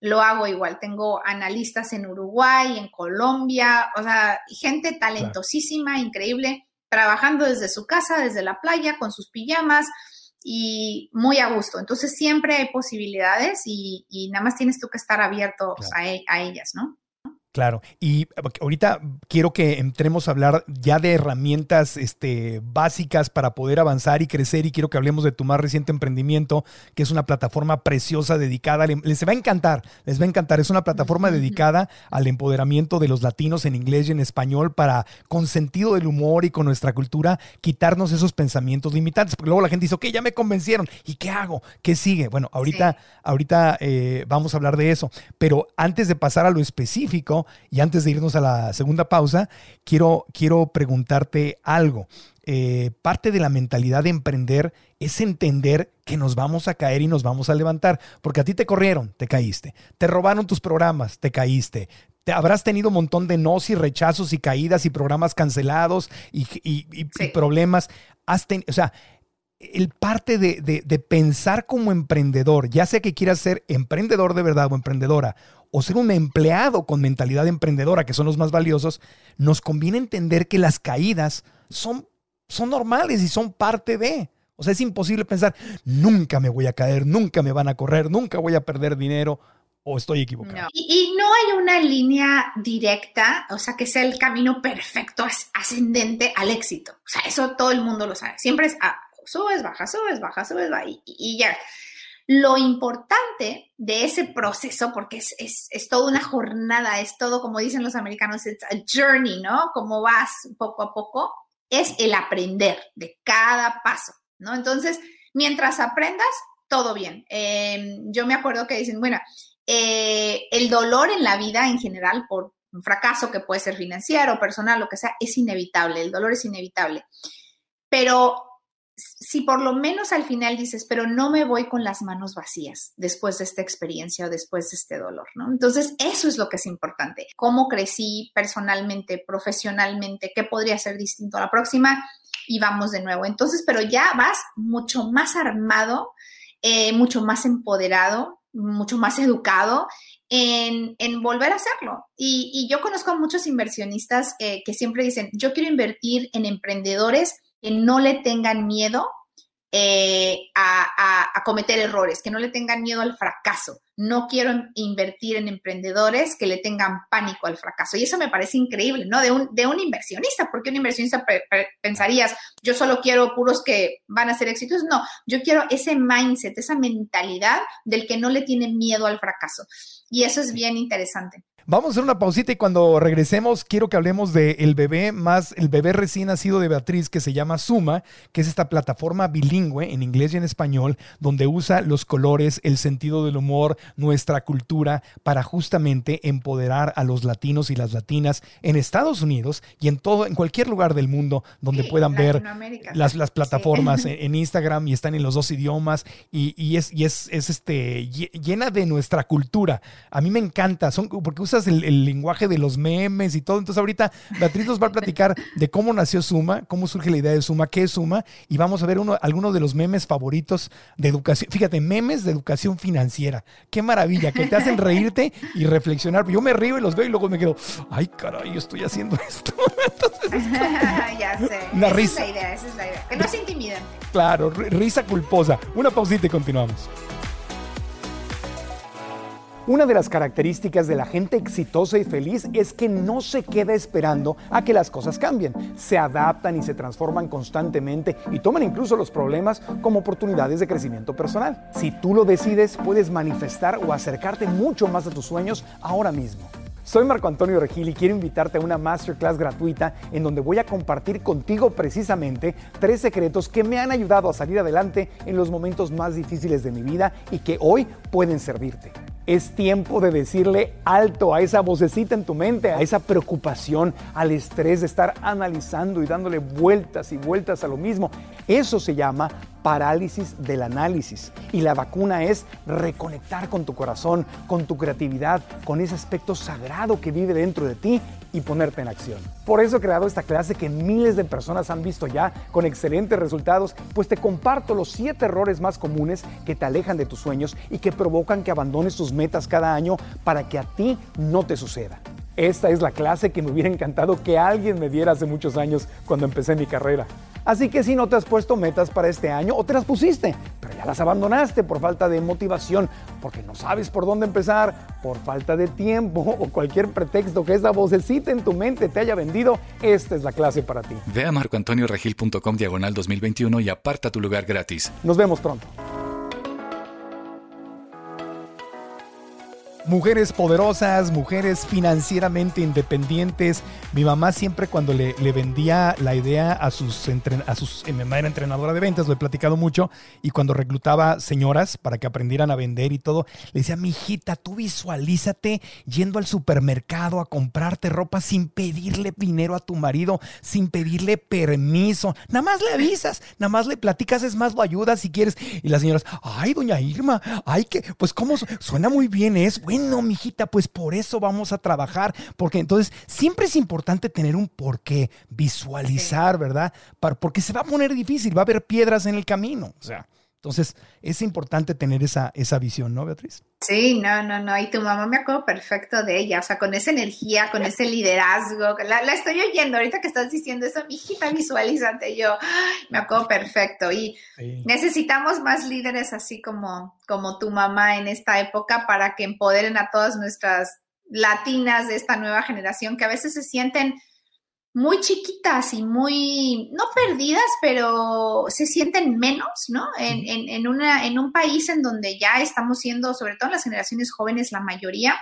lo hago igual. Tengo analistas en Uruguay, en Colombia, o sea, gente talentosísima, increíble, trabajando desde su casa, desde la playa, con sus pijamas y muy a gusto. Entonces siempre hay posibilidades y, nada más tienes tú que estar abierto a, e, a ellas, ¿no? Claro, y ahorita quiero que entremos a hablar ya de herramientas este, básicas para poder avanzar y crecer y quiero que hablemos de tu más reciente emprendimiento, que es una plataforma preciosa dedicada, les va a encantar, les va a encantar, es una plataforma dedicada al empoderamiento de los latinos en inglés y en español para, con sentido del humor y con nuestra cultura, quitarnos esos pensamientos limitantes, porque luego la gente dice, ok, ya me convencieron, ¿y qué hago? ¿Qué sigue? Bueno, ahorita, ahorita eh, vamos a hablar de eso, pero antes de pasar a lo específico, y antes de irnos a la segunda pausa, quiero, quiero preguntarte algo. Eh, parte de la mentalidad de emprender es entender que nos vamos a caer y nos vamos a levantar, porque a ti te corrieron, te caíste, te robaron tus programas, te caíste, te habrás tenido un montón de nos y rechazos y caídas y programas cancelados y, problemas. Has o sea, el parte de, de, pensar como emprendedor, ya sea que quieras ser emprendedor de verdad o emprendedora, o ser un empleado con mentalidad emprendedora, que son los más valiosos, nos conviene entender que las caídas son, son normales y son parte de. O sea, es imposible pensar, nunca me voy a caer, nunca me van a correr, nunca voy a perder dinero. ¿O estoy equivocado? Y, y, no hay una línea directa, o sea, que sea el camino perfecto, ascendente al éxito. O sea, eso todo el mundo lo sabe. Siempre es ah, subes, bajas, subes, bajas, subes, bajas, y, ya. Lo importante de ese proceso, porque es, es, es, toda una jornada, es todo, como dicen los americanos, es a journey, ¿no? Como vas poco a poco, es el aprender de cada paso, ¿no? Entonces, mientras aprendas, todo bien. Em, yo me acuerdo que dicen, bueno, eh, el dolor en la vida en general por un fracaso que puede ser financiero, personal, lo que sea, es inevitable, el dolor es inevitable. Pero si por lo menos al final dices, pero no me voy con las manos vacías después de esta experiencia o después de este dolor, ¿no? Entonces, eso es lo que es importante. ¿Cómo crecí personalmente, profesionalmente? ¿Qué podría ser distinto a la próxima? Y vamos de nuevo. Entonces, pero ya vas mucho más armado, eh, mucho más empoderado, mucho más educado en, volver a hacerlo. Y, yo conozco a muchos inversionistas eh, que siempre dicen, yo quiero invertir en emprendedores que no le tengan miedo eh, a, cometer errores, que no le tengan miedo al fracaso. No quiero invertir en emprendedores que le tengan pánico al fracaso. Y eso me parece increíble, ¿no? De un, de un inversionista, porque un inversionista pensarías, yo solo quiero puros que van a ser éxitos. No, yo quiero ese mindset, esa mentalidad del que no le tiene miedo al fracaso. Y eso es bien interesante. Vamos a hacer una pausita y cuando regresemos quiero que hablemos del el bebé más, el bebé recién nacido de Beatriz que se llama Suma, que es esta plataforma bilingüe en inglés y en español, donde usa los colores, el sentido del humor, nuestra cultura para justamente empoderar a los latinos y las latinas en Estados Unidos y en todo, en cualquier lugar del mundo donde puedan ver las, las plataformas en, Instagram y están en los dos idiomas y, es, y es, es, este, llena de nuestra cultura. A mí me encanta, son, porque el, lenguaje de los memes y todo. Entonces ahorita Beatriz nos va a platicar de cómo nació Suma, cómo surge la idea de Suma, qué es Suma, y vamos a ver uno, algunos de los memes favoritos de educación. Fíjate, memes de educación financiera. Qué maravilla, que te hacen reírte y reflexionar. Yo me río y los veo y luego me quedo, ay caray, yo estoy haciendo esto. ya sé. Una esa risa. Es la idea, esa es la idea. Que no es intimidante. Claro, risa culposa. Una pausita y continuamos. Una de las características de la gente exitosa y feliz es que no se queda esperando a que las cosas cambien. Se adaptan y se transforman constantemente y toman incluso los problemas como oportunidades de crecimiento personal. Si tú lo decides, puedes manifestar o acercarte mucho más a tus sueños ahora mismo. Soy Marco Antonio Regil y quiero invitarte a una masterclass gratuita en donde voy a compartir contigo precisamente tres secretos que me han ayudado a salir adelante en los momentos más difíciles de mi vida y que hoy pueden servirte. Es tiempo de decirle alto a esa vocecita en tu mente, a esa preocupación, al estrés de estar analizando y dándole vueltas y vueltas a lo mismo. Eso se llama parálisis del análisis. Y la vacuna es reconectar con tu corazón, con tu creatividad, con ese aspecto sagrado que vive dentro de ti y ponerte en acción. Por eso he creado esta clase que miles de personas han visto ya con excelentes resultados, pues te comparto los 7 errores más comunes que te alejan de tus sueños y que provocan que abandones tus metas cada año para que a ti no te suceda. Esta es la clase que me hubiera encantado que alguien me diera hace muchos años cuando empecé mi carrera. Así que si no te has puesto metas para este año o te las pusiste, pero ya las abandonaste por falta de motivación, porque no sabes por dónde empezar, por falta de tiempo o cualquier pretexto que esa vocecita en tu mente te haya vendido, esta es la clase para ti. Ve a marcoantonioregil.com diagonal 2021 y aparta tu lugar gratis. Nos vemos pronto. Mujeres poderosas, mujeres financieramente independientes. Mi mamá siempre cuando le, vendía la idea a sus, a sus... Eh, mi mamá era entrenadora de ventas, lo he platicado mucho, y cuando reclutaba señoras para que aprendieran a vender y todo, le decía, mi hijita, tú visualízate yendo al supermercado a comprarte ropa sin pedirle dinero a tu marido, sin pedirle permiso. Nada más le avisas, nada más le platicas, es más, lo ayudas si quieres. Y las señoras, ay, doña Irma, ay, que, pues cómo suena muy bien, es bueno, mijita, pues por eso vamos a trabajar, porque entonces siempre es importante tener un porqué, visualizar, ¿verdad? porque se va a poner difícil, va a haber piedras en el camino, o sea. Entonces, es importante tener esa, esa visión, ¿no, Beatriz? Sí, no, no, no. Y tu mamá me acuerdo perfecto de ella, o sea, con esa energía, con ese liderazgo. La, la estoy oyendo ahorita que estás diciendo eso, mi hijita, visualízate. Yo me acuerdo perfecto. Y necesitamos más líderes así como, como tu mamá en esta época para que empoderen a todas nuestras latinas de esta nueva generación que a veces se sienten muy chiquitas y muy, no perdidas, pero se sienten menos, ¿no? En, en, en, una, en un país en donde ya estamos siendo, sobre todo en las generaciones jóvenes, la mayoría,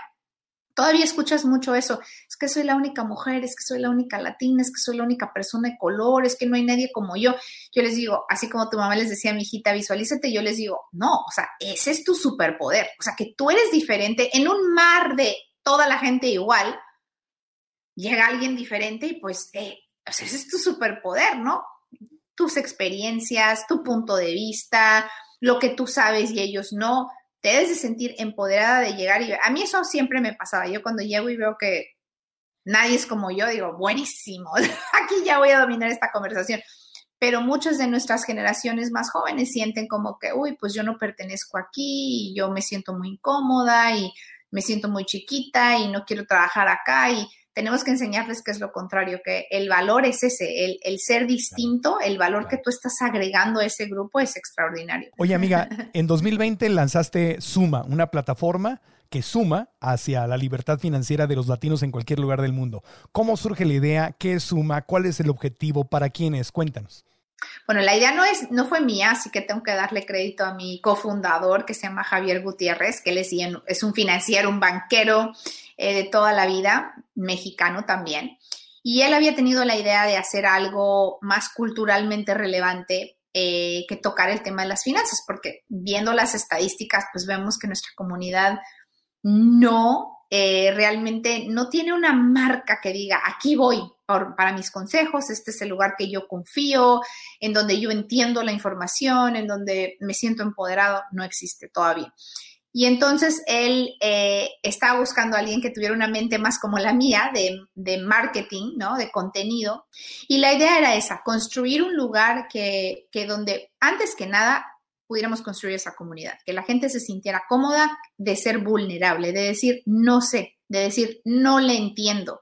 todavía escuchas mucho eso, es que soy la única mujer, es que soy la única latina, es que soy la única persona de color, es que no hay nadie como yo. Yo les digo, así como tu mamá les decía mi hijita, visualízate, yo les digo, no, o sea, ese es tu superpoder, o sea, que tú eres diferente en un mar de toda la gente igual, llega alguien diferente y pues eh, ese es tu superpoder, ¿no? Tus experiencias, tu punto de vista, lo que tú sabes y ellos no, te debes de sentir empoderada de llegar y a mí eso siempre me pasaba. Yo cuando llego y veo que nadie es como yo, digo, buenísimo, aquí ya voy a dominar esta conversación. Pero muchas de nuestras generaciones más jóvenes sienten como que, uy, pues yo no pertenezco aquí y yo me siento muy incómoda y me siento muy chiquita y no quiero trabajar acá y tenemos que enseñarles que es lo contrario, que el valor es ese, el, ser distinto, el valor que tú estás agregando a ese grupo es extraordinario. Oye, amiga, en 2020 lanzaste Suma, una plataforma que suma hacia la libertad financiera de los latinos en cualquier lugar del mundo. ¿Cómo surge la idea? ¿Qué es Suma? ¿Cuál es el objetivo? ¿Para quiénes? Cuéntanos. Bueno, la idea no, es, no fue mía, así que tengo que darle crédito a mi cofundador que se llama Javier Gutiérrez, que es, un financiero, un banquero eh, de toda la vida, mexicano también. Y él había tenido la idea de hacer algo más culturalmente relevante eh, que tocar el tema de las finanzas, porque viendo las estadísticas, pues vemos que nuestra comunidad no eh, realmente no tiene una marca que diga, aquí voy para mis consejos, este es el lugar que yo confío, en donde yo entiendo la información, en donde me siento empoderado, no existe todavía. Y entonces él eh, estaba buscando a alguien que tuviera una mente más como la mía de, de, marketing, ¿no? De contenido. Y la idea era esa, construir un lugar que, que donde antes que nada pudiéramos construir esa comunidad, que la gente se sintiera cómoda de ser vulnerable, de decir no sé, de decir no le entiendo.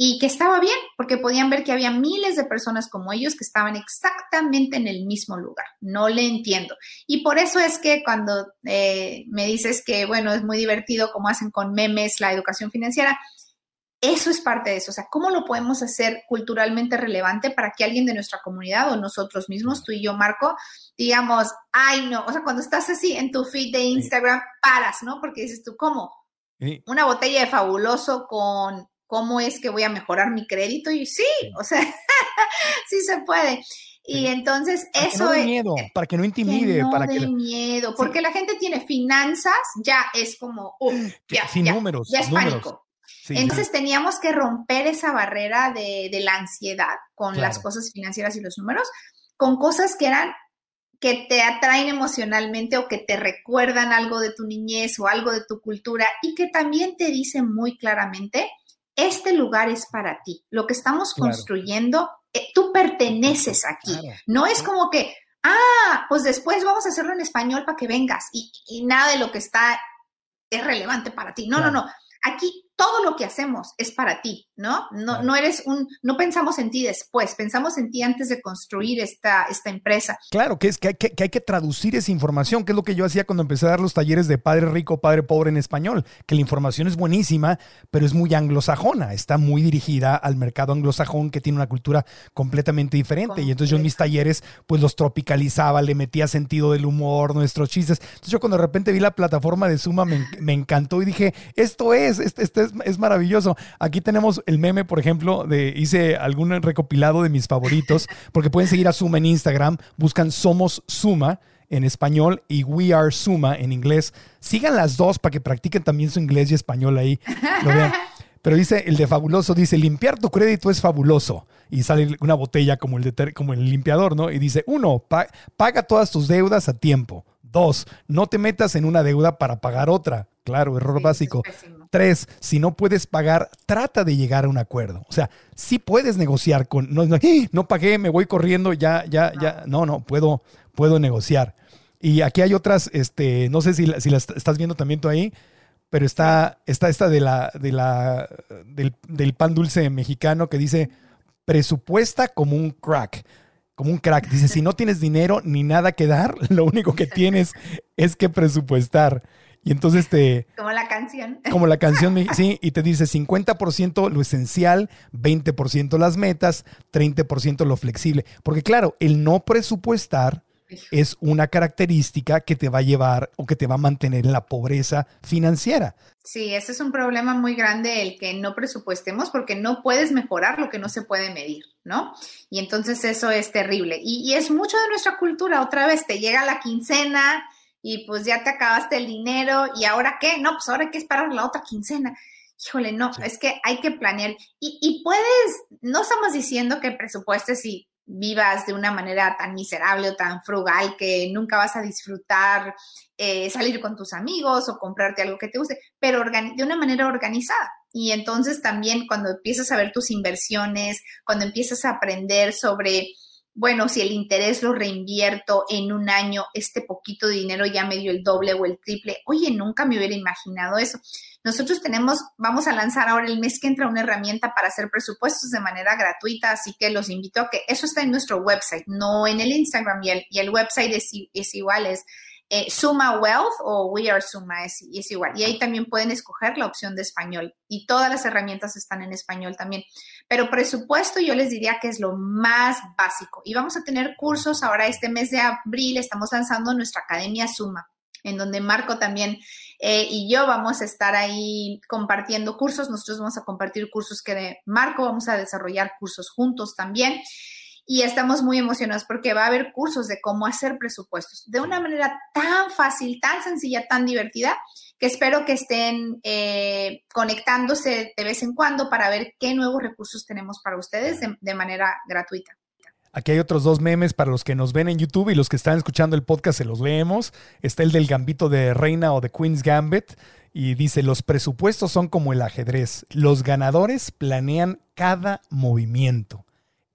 Y que estaba bien, porque podían ver que había miles de personas como ellos que estaban exactamente en el mismo lugar. No le entiendo. Y por eso es que cuando eh, me dices que, bueno, es muy divertido como hacen con memes la educación financiera, eso es parte de eso. O sea, ¿cómo lo podemos hacer culturalmente relevante para que alguien de nuestra comunidad o nosotros mismos, tú y yo, Marco, digamos, ay, no, o sea, cuando estás así en tu feed de Instagram, paras, ¿no? Porque dices tú, ¿cómo? Una botella de fabuloso con cómo es que voy a mejorar mi crédito y sí, o sea, sí se puede. Y entonces eso no es... miedo, para que no intimide, no para que... miedo, porque la gente tiene finanzas, ya es como, ya, sin números, ya es pánico. Entonces teníamos que romper esa barrera de, la ansiedad con las cosas financieras y los números, con cosas que eran que te atraen emocionalmente o que te recuerdan algo de tu niñez o algo de tu cultura y que también te dicen muy claramente, este lugar es para ti. Lo que estamos construyendo, eh, tú perteneces aquí. No es como que, ah, pues después vamos a hacerlo en español para que vengas y, nada de lo que está es relevante para ti. No, no, no. Aquí todo lo que hacemos es para ti, ¿no? No, no eres un, no pensamos en ti después, pensamos en ti antes de construir esta, esta empresa. Claro, que es que hay que, hay que traducir esa información, que es lo que yo hacía cuando empecé a dar los talleres de padre rico, padre pobre en español, que la información es buenísima, pero es muy anglosajona, está muy dirigida al mercado anglosajón que tiene una cultura completamente diferente. Y entonces yo en mis talleres, pues los tropicalizaba, le metía sentido del humor, nuestros chistes. Entonces yo cuando de repente vi la plataforma de Suma, me, me encantó y dije, esto es, este, este es, maravilloso. Aquí tenemos el meme, por ejemplo, de hice algún recopilado de mis favoritos, porque pueden seguir a Suma en Instagram, buscan Somos Suma en español y We Are Suma en inglés. Sigan las dos para que practiquen también su inglés y español ahí. Pero dice, el de fabuloso, dice, limpiar tu crédito es fabuloso. Y sale una botella como el, de, como el limpiador, ¿no? Y dice, uno, paga todas tus deudas a tiempo. Dos, no te metas en una deuda para pagar otra. Claro, error básico. Tres, si no puedes pagar, trata de llegar a un acuerdo. O sea, sí puedes negociar con, no, no, ¡Ah! no pagué, me voy corriendo, ya, ya, ya. No, no, puedo, puedo negociar. Y aquí hay otras, este, no sé si, si las estás viendo también tú ahí, pero está, está esta de la, de la, del, del pan dulce mexicano que dice presupuesta como un crack como un crack. Dice, si no tienes dinero ni nada que dar, lo único que tienes es que presupuestar. Y entonces te... Como la canción. Como la canción, sí, y te dice 50% lo esencial, 20% las metas, 30% lo flexible. Porque claro, el no presupuestar es una característica que te va a llevar o que te va a mantener en la pobreza financiera. Sí, ese es un problema muy grande el que no presupuestemos porque no puedes mejorar lo que no se puede medir, ¿no? Y entonces eso es terrible. Y, es mucho de nuestra cultura, otra vez, te llega la quincena y pues ya te acabaste el dinero y ahora qué, no, pues ahora hay que esperar la otra quincena. Híjole, no, es que hay que planear. Y, y puedes, no estamos diciendo que presupuestes y vivas de una manera tan miserable o tan frugal que nunca vas a disfrutar eh, salir con tus amigos o comprarte algo que te guste, pero de una manera organizada. Y entonces también cuando empiezas a ver tus inversiones, cuando empiezas a aprender sobre, bueno, si el interés lo reinvierto en un año, este poquito de dinero ya me dio el doble o el triple, oye, nunca me hubiera imaginado eso. Nosotros tenemos, vamos a lanzar ahora el mes que entra una herramienta para hacer presupuestos de manera gratuita, así que los invito a que eso está en nuestro website, no en el Instagram y el, y el website es, es igual, es eh, Suma Wealth o We Are Suma es, es, igual. Y ahí también pueden escoger la opción de español. Y todas las herramientas están en español también. Pero presupuesto yo les diría que es lo más básico. Y vamos a tener cursos ahora este mes de abril. Estamos lanzando nuestra Academia Suma, en donde Marco también eh, y yo vamos a estar ahí compartiendo cursos. Nosotros vamos a compartir cursos que de Marco, vamos a desarrollar cursos juntos también. Y estamos muy emocionados porque va a haber cursos de cómo hacer presupuestos de una manera tan fácil, tan sencilla, tan divertida, que espero que estén eh, conectándose de vez en cuando para ver qué nuevos recursos tenemos para ustedes de manera gratuita. Aquí hay otros dos memes para los que nos ven en YouTube y los que están escuchando el podcast se los leemos. Está el del gambito de reina o de Queen's Gambit y dice, los presupuestos son como el ajedrez. Los ganadores planean cada movimiento.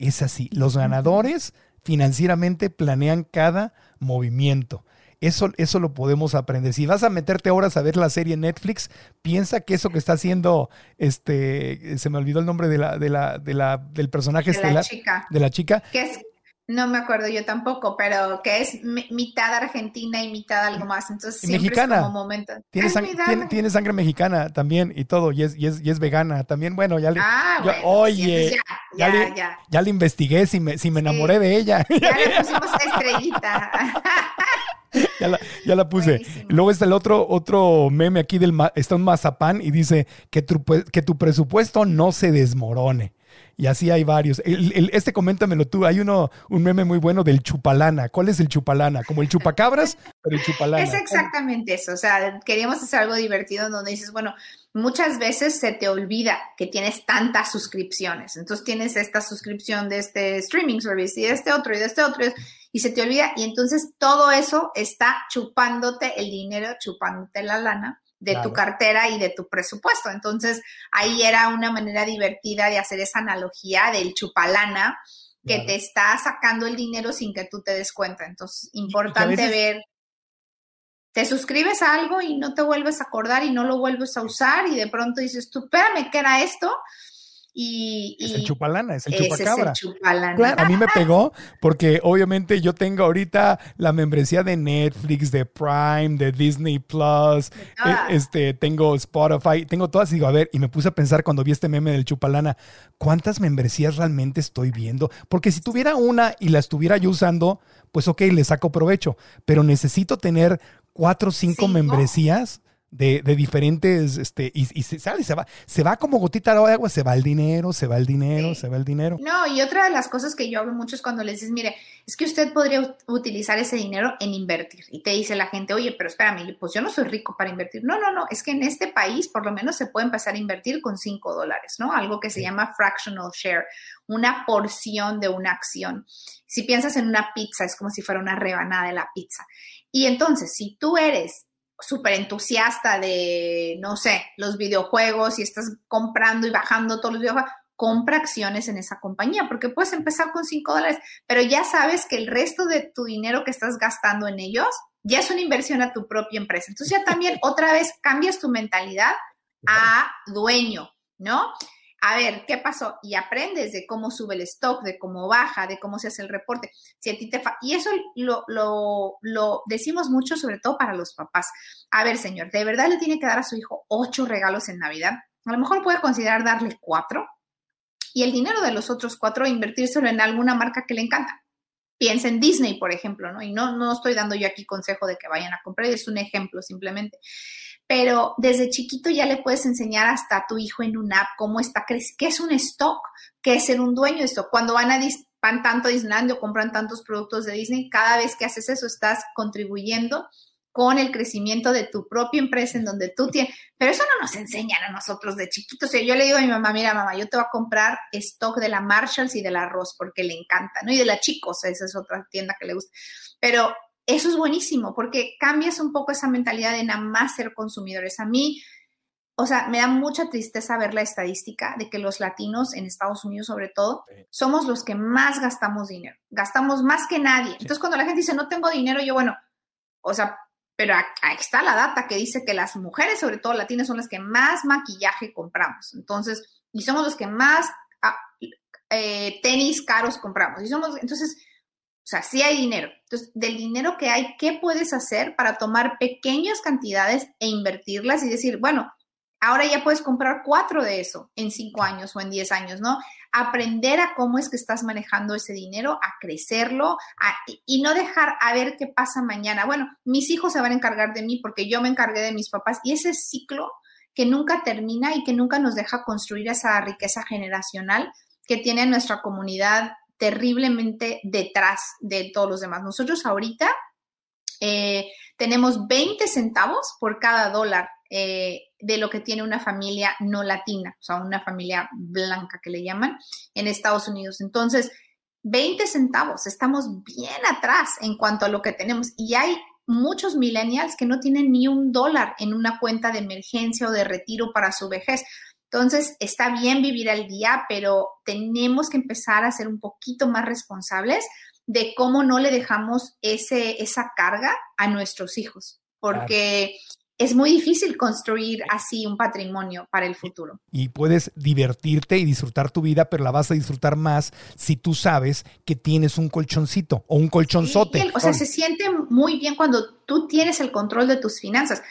Es así, los ganadores financieramente planean cada movimiento. Eso, eso lo podemos aprender. Si vas a meterte horas a ver la serie Netflix, piensa que eso que está haciendo, este, se me olvidó el nombre de la, de la, de la, del personaje de estelar. La chica. De la chica. Que es, no me acuerdo yo tampoco, pero que es mitad argentina y mitad algo más. Entonces siempre mexicana. es como momento. Tiene, tiene, sangre mexicana también y todo, y es, y es, y es vegana. También, bueno, ya le. Ah, oye, ya, le, ya, le, investigué si me, si me enamoré de ella. Ya le pusimos estrellita. ya, la, puse. Luego está el otro, otro meme aquí del está un mazapán y dice que tu, que tu presupuesto no se desmorone. Y así hay varios. este coméntamelo tú. Hay uno, un meme muy bueno del chupalana. ¿Cuál es el chupalana? Como el chupacabras, pero el chupalana. Es exactamente eso. O sea, queríamos hacer algo divertido donde dices, bueno, muchas veces se te olvida que tienes tantas suscripciones. Entonces tienes esta suscripción de este streaming service y de este otro y de este otro. y se te olvida y entonces todo eso está chupándote el dinero, chupándote la lana de tu cartera y de tu presupuesto. Entonces, ahí era una manera divertida de hacer esa analogía del chupalana que te está sacando el dinero sin que tú te des cuenta. Entonces, importante ver te suscribes a algo y no te vuelves a acordar y no lo vuelves a usar y de pronto dices, tú, espérame, ¿qué era esto? Y, es el chupalana, es el chupacabra. Claro, a mí me pegó porque obviamente yo tengo ahorita la membresía de Netflix, de Prime, de Disney Plus, eh, este, tengo Spotify, tengo todas y digo, a ver, y me puse a pensar cuando vi este meme del chupalana, ¿cuántas membresías realmente estoy viendo? Porque si tuviera una y la estuviera yo usando, pues ok, le saco provecho, pero necesito tener cuatro o cinco, membresías de, diferentes, este, y, se sale, se va, se va como gotita de agua, se va el dinero, se va el dinero, se va el dinero. No, y otra de las cosas que yo hablo mucho es cuando les dices, mire, es que usted podría utilizar ese dinero en invertir. Y te dice la gente, oye, pero espérame, pues yo no soy rico para invertir. No, no, no, es que en este país por lo menos se puede empezar a invertir con cinco dólares, ¿no? Algo que se llama fractional share, una porción de una acción. Si piensas en una pizza, es como si fuera una rebanada de la pizza. Y entonces, si tú eres súper entusiasta de, no sé, los videojuegos y estás comprando y bajando todos los videojuegos, compra acciones en esa compañía, porque puedes empezar con 5 dólares, pero ya sabes que el resto de tu dinero que estás gastando en ellos ya es una inversión a tu propia empresa. Entonces ya también otra vez cambias tu mentalidad a dueño, ¿no? A ver, ¿qué pasó? Y aprendes de cómo sube el stock, de cómo baja, de cómo se hace el reporte. Si a ti te y eso lo, lo, decimos mucho, sobre todo para los papás. A ver, señor, ¿de verdad le tiene que dar a su hijo ocho regalos en Navidad? A lo mejor puede considerar darle cuatro y el dinero de los otros cuatro invertírselo en alguna marca que le encanta. Piensa en Disney, por ejemplo, ¿no? Y no, no estoy dando yo aquí consejo de que vayan a comprar, es un ejemplo simplemente pero desde chiquito ya le puedes enseñar hasta a tu hijo en una app cómo está, qué es un stock, qué es ser un dueño de esto. Cuando van a van tanto a Disneyland o compran tantos productos de Disney, cada vez que haces eso estás contribuyendo con el crecimiento de tu propia empresa en donde tú tienes, pero eso no nos enseñan a nosotros de chiquitos. Yo le digo a mi mamá, mira mamá, yo te voy a comprar stock de la Marshalls y del arroz porque le encanta, ¿no? Y de la Chicos, esa es otra tienda que le gusta. Pero eso es buenísimo porque cambias un poco esa mentalidad de nada más ser consumidores. A mí, o sea, me da mucha tristeza ver la estadística de que los latinos en Estados Unidos sobre todo somos los que más gastamos dinero, gastamos más que nadie. Entonces cuando la gente dice no tengo dinero, yo bueno, o sea, pero ahí está la data que dice que las mujeres, sobre todo latinas, son las que más maquillaje compramos. Entonces, y somos los que más ah, eh, tenis caros compramos. Y somos, entonces, o sea, sí hay dinero. Entonces, del dinero que hay, ¿qué puedes hacer para tomar pequeñas cantidades e invertirlas y decir, bueno, ahora ya puedes comprar cuatro de eso en cinco años o en diez años, ¿no? Aprender a cómo es que estás manejando ese dinero, a crecerlo y no dejar a ver qué pasa mañana. Bueno, mis hijos se van a encargar de mí porque yo me encargué de mis papás y ese ciclo que nunca termina y que nunca nos deja construir esa riqueza generacional que tiene nuestra comunidad terriblemente detrás de todos los demás. Nosotros ahorita eh, tenemos 20 centavos por cada dólar eh, de lo que tiene una familia no latina, o sea, una familia blanca que le llaman en Estados Unidos. Entonces, 20 centavos, estamos bien atrás en cuanto a lo que tenemos y hay muchos millennials que no tienen ni un dólar en una cuenta de emergencia o de retiro para su vejez. Entonces, está bien vivir al día, pero tenemos que empezar a ser un poquito más responsables de cómo no le dejamos ese, esa carga a nuestros hijos, porque es muy difícil construir así un patrimonio para el futuro. Y puedes divertirte y disfrutar tu vida, pero la vas a disfrutar más si tú sabes que tienes un colchoncito o un colchonzote. o sea, se siente muy bien cuando tú tienes el control de tus finanzas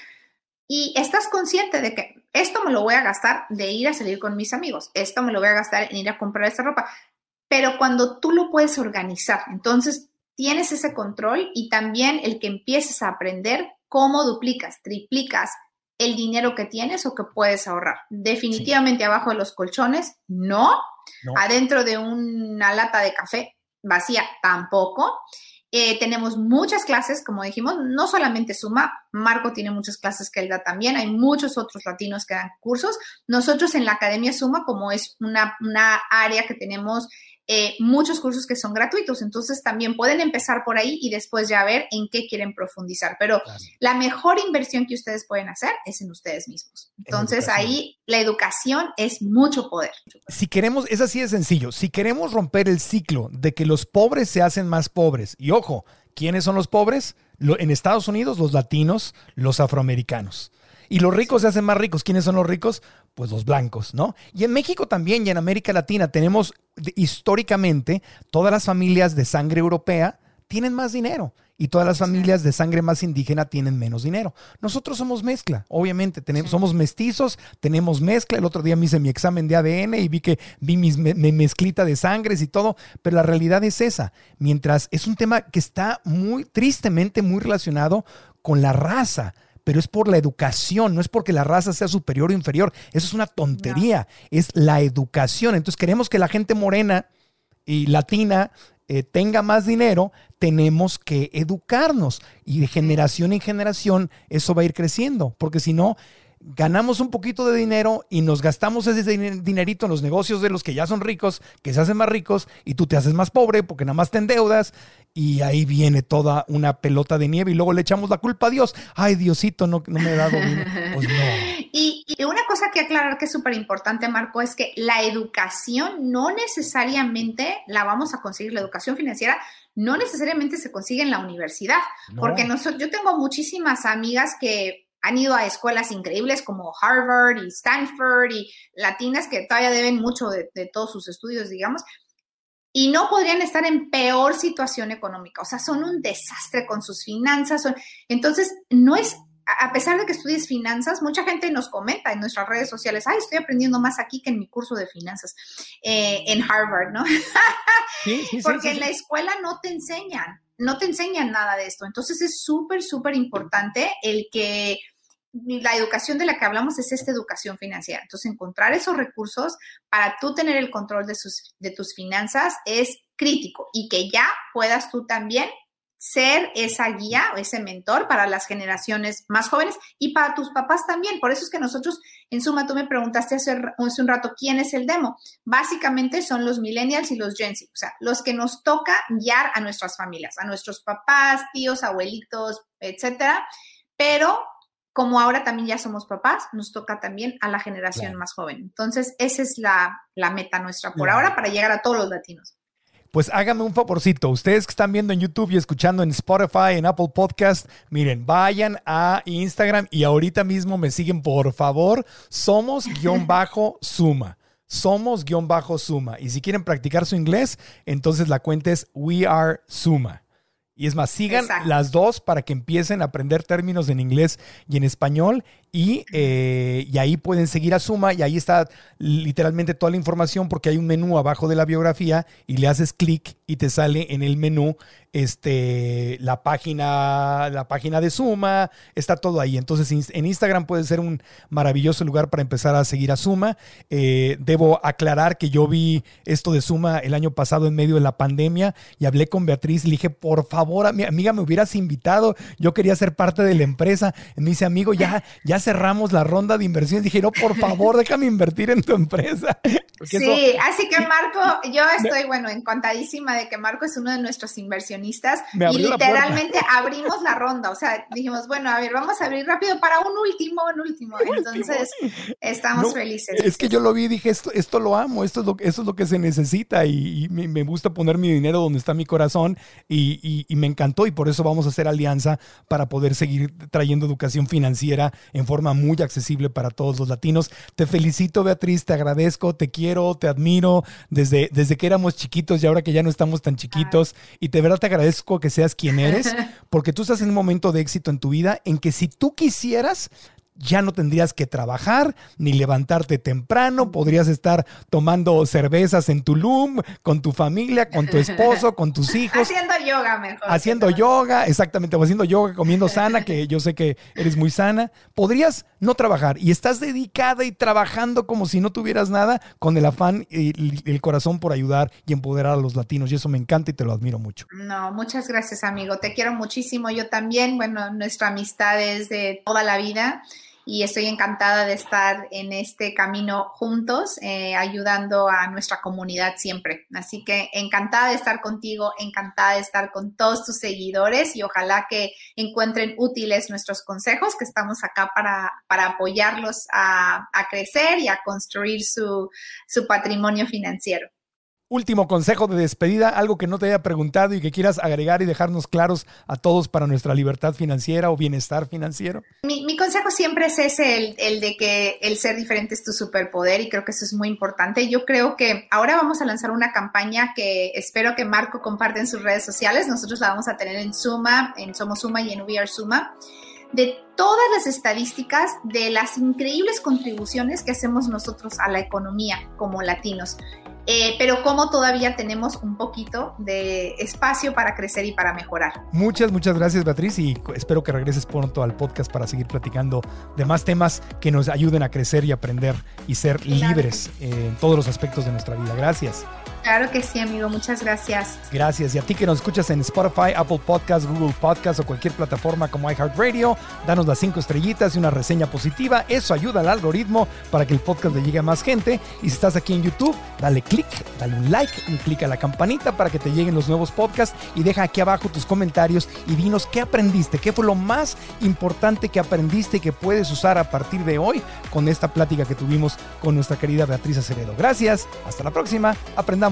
y estás consciente de que esto me lo voy a gastar de ir a salir con mis amigos, esto me lo voy a gastar en ir a comprar esta ropa, pero cuando tú lo puedes organizar, entonces tienes ese control y también el que empieces a aprender cómo duplicas, triplicas el dinero que tienes o que puedes ahorrar. Definitivamente abajo de los colchones, no. Adentro de una lata de café vacía, tampoco. Eh, tenemos muchas clases, como dijimos, no solamente Suma, Marco tiene muchas clases que él da también, hay muchos otros latinos que dan cursos. Nosotros en la Academia Suma, como es una, área que tenemos eh, muchos cursos que son gratuitos. Entonces también pueden empezar por ahí y después ya ver en qué quieren profundizar. Pero la mejor inversión que ustedes pueden hacer es en ustedes mismos. Entonces ahí la educación es mucho poder. Si queremos, es así de sencillo, si queremos romper el ciclo de que los pobres se hacen más pobres, y ojo, ¿quiénes son los pobres? en Estados Unidos, los latinos, los afroamericanos. Y los ricos se hacen más ricos. ¿Quiénes son los ricos? Pues los blancos, ¿no? Y en México también y en América Latina tenemos históricamente todas las familias de sangre europea tienen más dinero y todas las familias de sangre más indígena tienen menos dinero. Nosotros somos mezcla, obviamente, tenemos, somos mestizos, tenemos mezcla. El otro día me hice mi examen de ADN y vi que vi mi, mezclita de sangres y todo, pero la realidad es esa. Mientras es un tema que está muy tristemente muy relacionado con la raza pero es por la educación, no es porque la raza sea superior o inferior. Eso es una tontería, es la educación. Entonces queremos que la gente morena y latina eh, tenga más dinero, tenemos que educarnos y de generación en generación eso va a ir creciendo, porque si no, ganamos un poquito de dinero y nos gastamos ese dinerito en los negocios de los que ya son ricos, que se hacen más ricos y tú te haces más pobre porque nada más te endeudas y ahí viene toda una pelota de nieve y luego le echamos la culpa a Dios. Ay, Diosito, no, no me ha dado dinero. Pues no. Y, y una cosa que aclarar que es súper importante, Marco, es que la educación no necesariamente la vamos a conseguir, la educación financiera no necesariamente se consigue en la universidad, porque nosotros, yo tengo muchísimas amigas que han ido a escuelas increíbles como Harvard y Stanford y latinas que todavía deben mucho de, todos sus estudios, digamos, y no podrían estar en peor situación económica. O sea, son un desastre con sus finanzas. entonces, no es, a pesar de que estudies finanzas, mucha gente nos comenta en nuestras redes sociales, ay, estoy aprendiendo más aquí que en mi curso de finanzas eh, en Harvard, ¿no? Porque en la escuela no te enseñan, no te enseñan nada de esto. Entonces, es súper, súper importante el que la educación de la que hablamos es esta educación financiera. Entonces, encontrar esos recursos para tú tener el control de, de tus finanzas es crítico y que ya puedas tú también ser esa guía o ese mentor para las generaciones más jóvenes y para tus papás también. Por eso es que nosotros, en suma, tú me preguntaste hace, hace un rato quién es el demo. Básicamente son los millennials y los Gen Z, o sea, los que nos toca guiar a nuestras familias, a nuestros papás, tíos, abuelitos, etcétera. Pero como ahora también ya somos papás, nos toca también a la generación más joven. Entonces, esa es la, meta nuestra por ahora para llegar a todos los latinos. Pues háganme un favorcito, ustedes que están viendo en YouTube y escuchando en Spotify, en Apple Podcast, miren, vayan a Instagram y ahorita mismo me siguen, por favor, somos guion bajo suma. Somos guion bajo suma. Y si quieren practicar su inglés, entonces la cuenta es We Are Suma. Y es más, sigan las dos para que empiecen a aprender términos en inglés y en español. Y, eh, y, ahí pueden seguir a Suma y ahí está literalmente toda la información porque hay un menú abajo de la biografía y le haces clic y te sale en el menú este, la, página, la página de Suma, está todo ahí. Entonces en Instagram puede ser un maravilloso lugar para empezar a seguir a Suma. Eh, debo aclarar que yo vi esto de Suma el año pasado en medio de la pandemia y hablé con Beatriz le dije, por favor, mi amiga, me hubieras invitado, yo quería ser parte de la empresa. Me dice, amigo, ya, ya cerramos la ronda de inversiones. Dije, no, por favor, déjame invertir en tu empresa. sí, así que Marco, yo estoy, bueno, encantadísima de que Marco es uno de nuestros inversionistas y literalmente abrimos la ronda, o sea, dijimos, bueno, a ver, vamos a abrir rápido para un último, un último. Entonces, estamos felices. Es que yo lo vi y dije, esto, esto lo amo, esto es lo, esto es lo que se necesita y, me, gusta poner mi dinero donde está mi corazón y, y me encantó y por eso vamos a hacer alianza para poder seguir trayendo educación financiera en forma muy accesible para todos los latinos. Te felicito, Beatriz, te agradezco, te quiero, te admiro desde, desde que éramos chiquitos y ahora que ya no estamos tan chiquitos. Y de verdad te agradezco que seas quien eres, porque tú estás en un momento de éxito en tu vida en que si tú quisieras, ya no tendrías que trabajar ni levantarte temprano, podrías estar tomando cervezas en Tulum con tu familia, con tu esposo, con tus hijos. Haciendo yoga mejor. Haciendo yoga, exactamente, o haciendo yoga, comiendo sana, que yo sé que eres muy sana. Podrías no trabajar y estás dedicada y trabajando como si no tuvieras nada con el afán y el corazón por ayudar y empoderar a los latinos y eso me encanta y te lo admiro mucho. No, muchas gracias amigo, te quiero muchísimo, yo también, bueno, nuestra amistad es de toda la vida y estoy encantada de estar en este camino juntos, eh, ayudando a nuestra comunidad siempre. Así que encantada de estar contigo, encantada de estar con todos tus seguidores y ojalá que encuentren útiles nuestros consejos, que estamos acá para, para apoyarlos a, a crecer y a construir su, su patrimonio financiero último consejo de despedida, algo que no te haya preguntado y que quieras agregar y dejarnos claros a todos para nuestra libertad financiera o bienestar financiero? Mi, consejo siempre es ese, el, de que el ser diferente es tu superpoder y creo que eso es muy importante. Yo creo que ahora vamos a lanzar una campaña que espero que Marco comparte en sus redes sociales. Nosotros la vamos a tener en Suma, en Somos Suma y en We Are Suma de todas las estadísticas de las increíbles contribuciones que hacemos nosotros a la economía como latinos. Eh, pero como todavía tenemos un poquito de espacio para crecer y para mejorar. Muchas, muchas gracias Beatriz y espero que regreses pronto al podcast para seguir platicando de más temas que nos ayuden a crecer y aprender y ser libres en todos los aspectos de nuestra vida. Gracias. Claro que sí, amigo. Muchas gracias. Gracias. Y a ti que nos escuchas en Spotify, Apple Podcasts, Google Podcasts o cualquier plataforma como iHeartRadio, danos las cinco estrellitas y una reseña positiva. Eso ayuda al algoritmo para que el podcast le llegue a más gente. Y si estás aquí en YouTube, dale click, dale un like, un clic a la campanita para que te lleguen los nuevos podcasts y deja aquí abajo tus comentarios y dinos qué aprendiste, qué fue lo más importante que aprendiste y que puedes usar a partir de hoy con esta plática que tuvimos con nuestra querida Beatriz Acevedo. Gracias. Hasta la próxima. Aprendamos